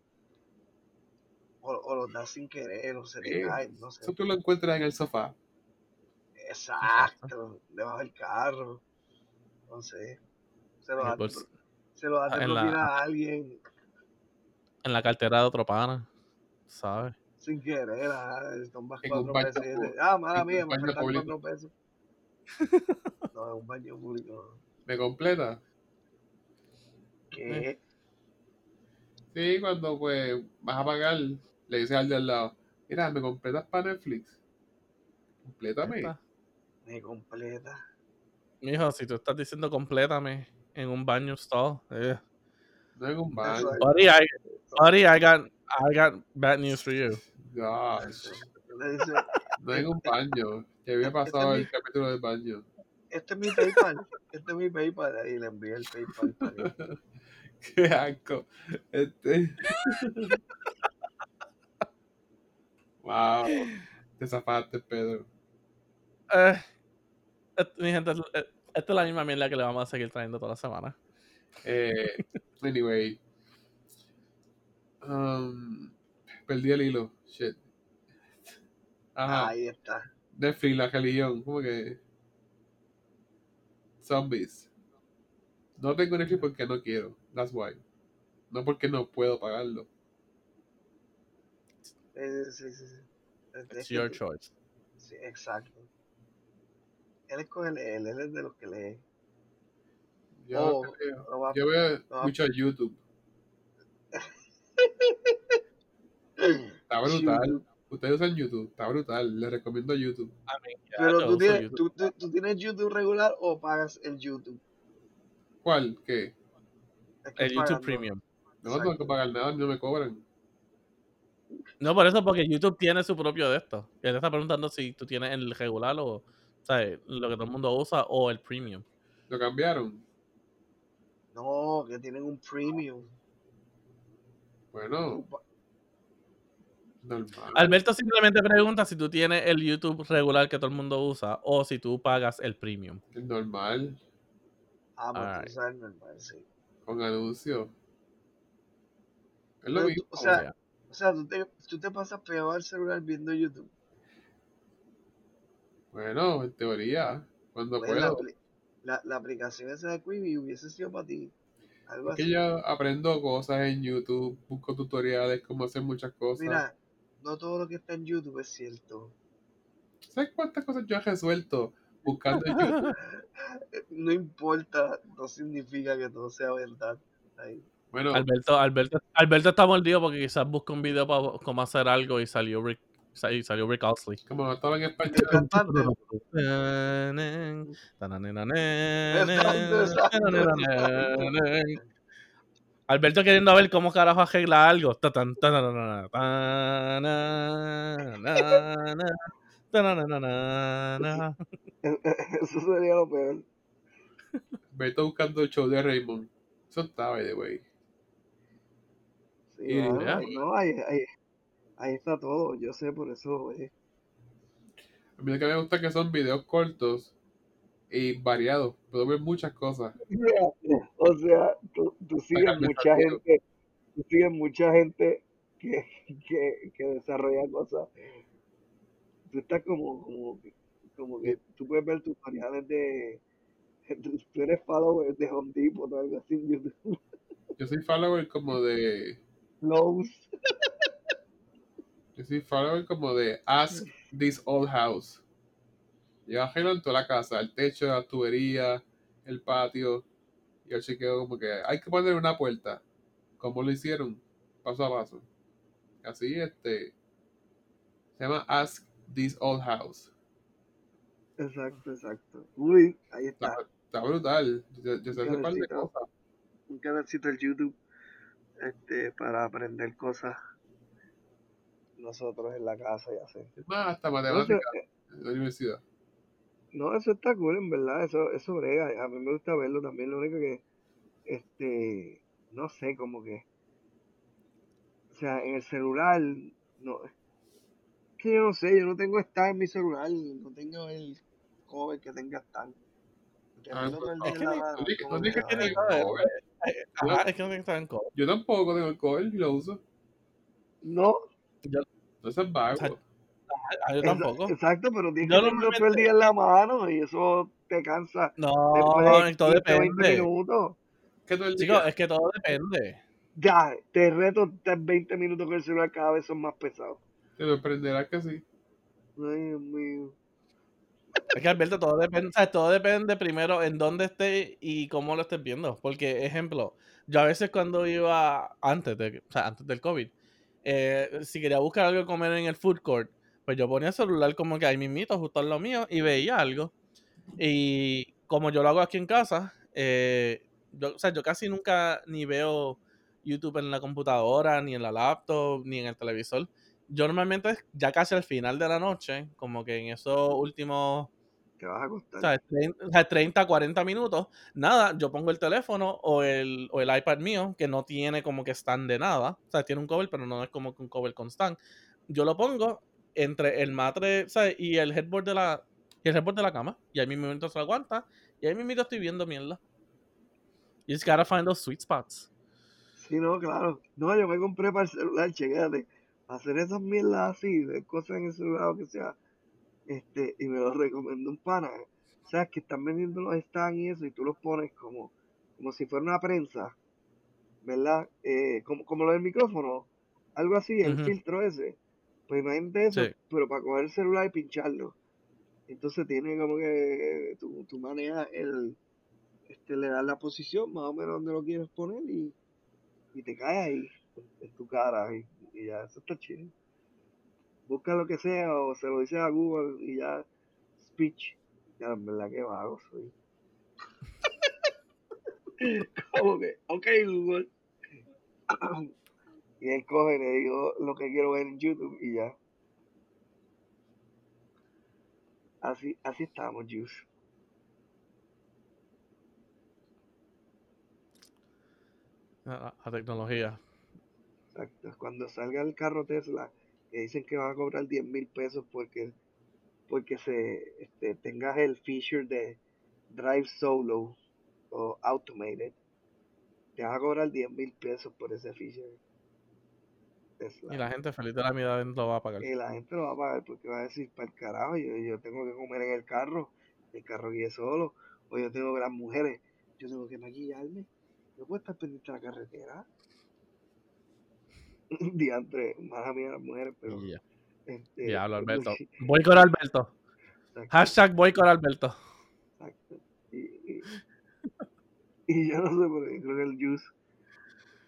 O, o lo das sin querer, o se te Eh, cae, no sé. eso tú lo encuentras en el sofá. Exacto, debajo del carro. No sé. Se lo en, das bols- se lo das de la- a alguien. En la cartera de otro pana, ¿sabes? Sin querer, ah, un cuatro pesos ah, mala mía, me faltan cuatro pesos. No, en un baño público. ¿Me completa? ¿Qué? Sí, cuando pues vas a pagar, le dices al de al lado, mira, ¿me completas para Netflix? Complétame. Está. Me completa. Mijo, si tú estás diciendo complétame en un baño stall. eh. No en un baño. Buddy, I, buddy, I got, I got bad news for you. Gosh. No en un baño. Ya había Este es pasado mi- el capítulo del baño. este es mi PayPal, este es mi PayPal. Y le envié el PayPal para que- Qué asco. Este. wow. Te zafaste, Pedro. Eh, mi gente, esta es la misma mierda que le vamos a seguir trayendo toda la semana. Eh, anyway. Um, perdí el hilo. Shit. Ajá. Ahí está. Netflix, la religión. ¿Cómo que? Zombies. No tengo Netflix porque no quiero. That's why. No porque no puedo pagarlo. Eh, sí, sí, sí. It's your choice. Sí, exacto. Él escoge leer, él es de los que lee. Yo, Oh, no creo. no va- Yo veo no mucho YouTube. Está brutal. Ustedes usan YouTube. Está brutal. Les recomiendo YouTube. Yeah, Pero tú tienes, YouTube. tú, tú- tú tienes YouTube regular o pagas el YouTube. ¿Cuál? ¿Qué? Es que el YouTube pagando. Premium. No, no tengo que pagar nada, no me cobran. No, por eso, porque YouTube tiene su propio de esto. Y él está preguntando si tú tienes el regular o, ¿sabes? Lo que todo el mundo usa o el premium. Lo cambiaron. No, que tienen un premium. Bueno, normal. Alberto simplemente pregunta si tú tienes el YouTube regular que todo el mundo usa o si tú pagas el premium. Normal. Ah, pues Alright. tú sabes normal, sí. Con anuncios. Es lo Pero tú- mismo. o sea, o sea tú, te, tú te pasas pegado al celular viendo YouTube. Bueno, en teoría, cuando Pues la, puedo. la, la aplicación esa de Quibi hubiese sido para ti. Algo Es que así. yo aprendo cosas en YouTube, busco tutoriales, cómo hacer muchas cosas. Mira, no todo lo que está en YouTube es cierto. ¿Sabes cuántas cosas yo he resuelto buscando en YouTube? No importa, no significa que todo sea verdad. Ahí. Bueno, Alberto, Alberto, Alberto está mordido porque quizás busca un video para cómo hacer algo y salió Rick, y salió Rick Astley. como no estaba en El español, Alberto queriendo ver cómo carajo arregla algo. Eso sería lo peor. me estoy buscando el show de Raymond. Eso está, by the way. Sí, ya. no, ahí, ahí, ahí está todo. Yo sé, por eso. A mí lo que me gusta es que son videos cortos y variados. Puedo ver muchas cosas. O sea, tú, tú sigues mucha gente, tú sigues mucha gente que, que, que desarrolla cosas. Tú estás como, como, que- como que tú puedes ver tutoriales de, tú eres follower de Home Depot o algo así en YouTube. Yo soy follower como de. Lowe's. Yo soy follower como de Ask This Old House. Yo arreglo en toda la casa, el techo, la tubería, el patio. Y yo chequeo como que hay que poner una puerta. ¿Cómo lo hicieron? Paso a paso. Así, este. Se llama Ask This Old House. Exacto, exacto. Uy, ahí está. Está, está brutal. Yo, yo sé hacer un par de cosas. Un canalcito de YouTube este, para aprender cosas nosotros en la casa y hacer. Es más, hasta No, eso, matemáticas en la universidad. no, eso está cool, en verdad. Eso, eso brega. A mí me gusta verlo también. Lo único que, este, no sé, como que. O sea, en el celular, no. Es que yo no sé, yo no tengo Star en mi celular. No tengo el cover que tenga Star. Ah, el pues, la es que no no que, que tiene ¿sabes? cover. Ajá, es que no tiene que estar en cover. Yo tampoco tengo el cover y lo uso. No, No seas vago. Ah, yo tampoco. Exacto, pero tienes Yo que tenerlo todo el normalmente- día en la mano y eso te cansa No, de todo 15, 20 depende. minutos. ¿Qué todo el Chicos, día? es que todo depende. Ya, te reto estar 20 minutos con el celular cada vez son más pesados. Te sorprenderá que sí. Ay, Dios mío. Es que Alberto, todo depende, todo depende primero en dónde estés y cómo lo estés viendo. Porque, ejemplo, yo a veces cuando iba antes, de, o sea, antes del COVID, eh, si quería buscar algo que comer en el food court, pues yo ponía el celular como que ahí mismito, justo en lo mío, y veía algo. Y como yo lo hago aquí en casa, eh, yo, o sea, yo casi nunca ni veo YouTube en la computadora, ni en la laptop, ni en el televisor. Yo normalmente ya casi al final de la noche, como que en esos últimos Te vas a acostar. ¿sabes? 30, o sea, 30, 40 minutos, nada, yo pongo el teléfono o el, o el iPad mío, que no tiene como que stand de nada, o sea, tiene un cover, pero no es como que un cover con stand. Yo lo pongo entre el matre, ¿sabes? Y el headboard de la, y el headboard de la cama, y ahí mismo se lo aguanta, y ahí mismo estoy viendo mierda. You just gotta find those sweet spots. Sí, no, claro. No, yo me compré para el celular, chequéate. Hacer esas mierdas así, de cosas en el celular o que sea. Este, y me lo recomendó un pana. O sea, que están vendiendo los stands y eso, y tú los pones como, como si fuera una prensa, ¿verdad? Eh, como, como lo del micrófono, algo así, el filtro ese. Pues imagínate eso, Sí. pero para coger el celular y pincharlo. Entonces tiene como que tú, tú manejas el, este, le das la posición más o menos donde lo quieres poner y, y te cae ahí, en tu cara, y, y ya, eso está chido. Busca lo que sea o se lo dices a Google y ya, speech. Ya, en verdad que vago soy. como que, ok Google. y él coge y le digo lo que quiero ver en YouTube y ya. Así, así estamos, Juice. La, la tecnología. Exacto. Cuando salga el carro Tesla, que dicen que van a cobrar 10 mil pesos porque, porque se este, tengas el feature de Drive Solo o Automated, te van a cobrar 10 mil pesos por ese feature. Tesla. Y la gente feliz de la vida lo va a pagar. Y la gente lo va a pagar porque va a decir, para el carajo, yo, yo tengo que comer en el carro, el carro guíe solo, o yo tengo las mujeres, yo tengo que maquillarme, yo puedo estar pendiente de la carretera. Diantre, más a mí a las mujeres, pero... Y ya. Este, Diablo, Alberto. sí, Voy con Alberto. exacto, Hashtag voy con Alberto. exacto. Y, y, y yo no sé por qué creo que el juice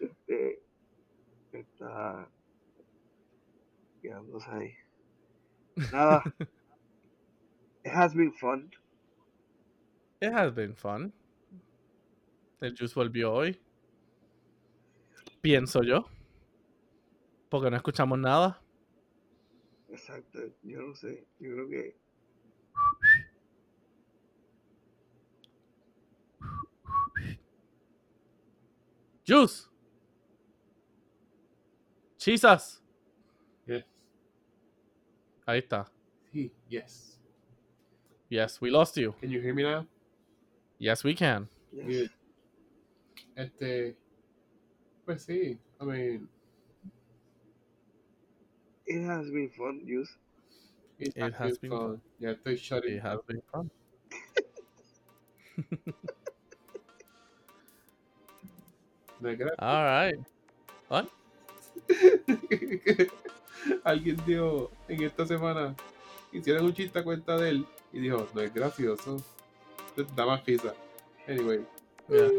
este, está quedándose ahí. Nada. It has been fun. It has been fun. El Juice volvió hoy. Pienso yo. Porque no escuchamos nada. Exacto. Yo no sé. Yo creo que Juice. Jesus. Yes. Ahí está. Sí, yes. Yes, we lost you. Can you hear me now? Yes, we can. yes. Este, pues sí, I mean, it has been fun, Juice. it, It has been fun. Ya estoy. It has been fun. No es gratis. All right. What? Alguien dijo en esta semana, hicieron un chiste a cuenta de él y dijo, no es gracioso. Da más risa. Anyway, Yeah.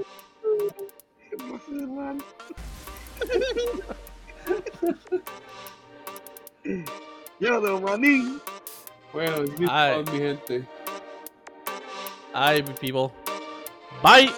¿Qué pasa, hermano? Yo de manín. bueno, it's been Ay. fun, mi gente. All right, people. Bye.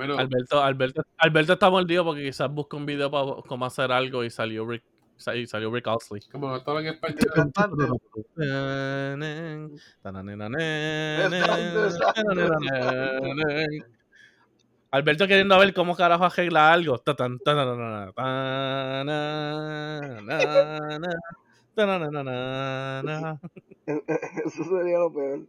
Bueno, Alberto, Alberto, Alberto está mordido porque quizás busca un video para cómo hacer algo y salió Rick, y salió Rick Astley. como no estaba en español. Alberto queriendo ver cómo carajo arregla algo. Eso sería lo peor.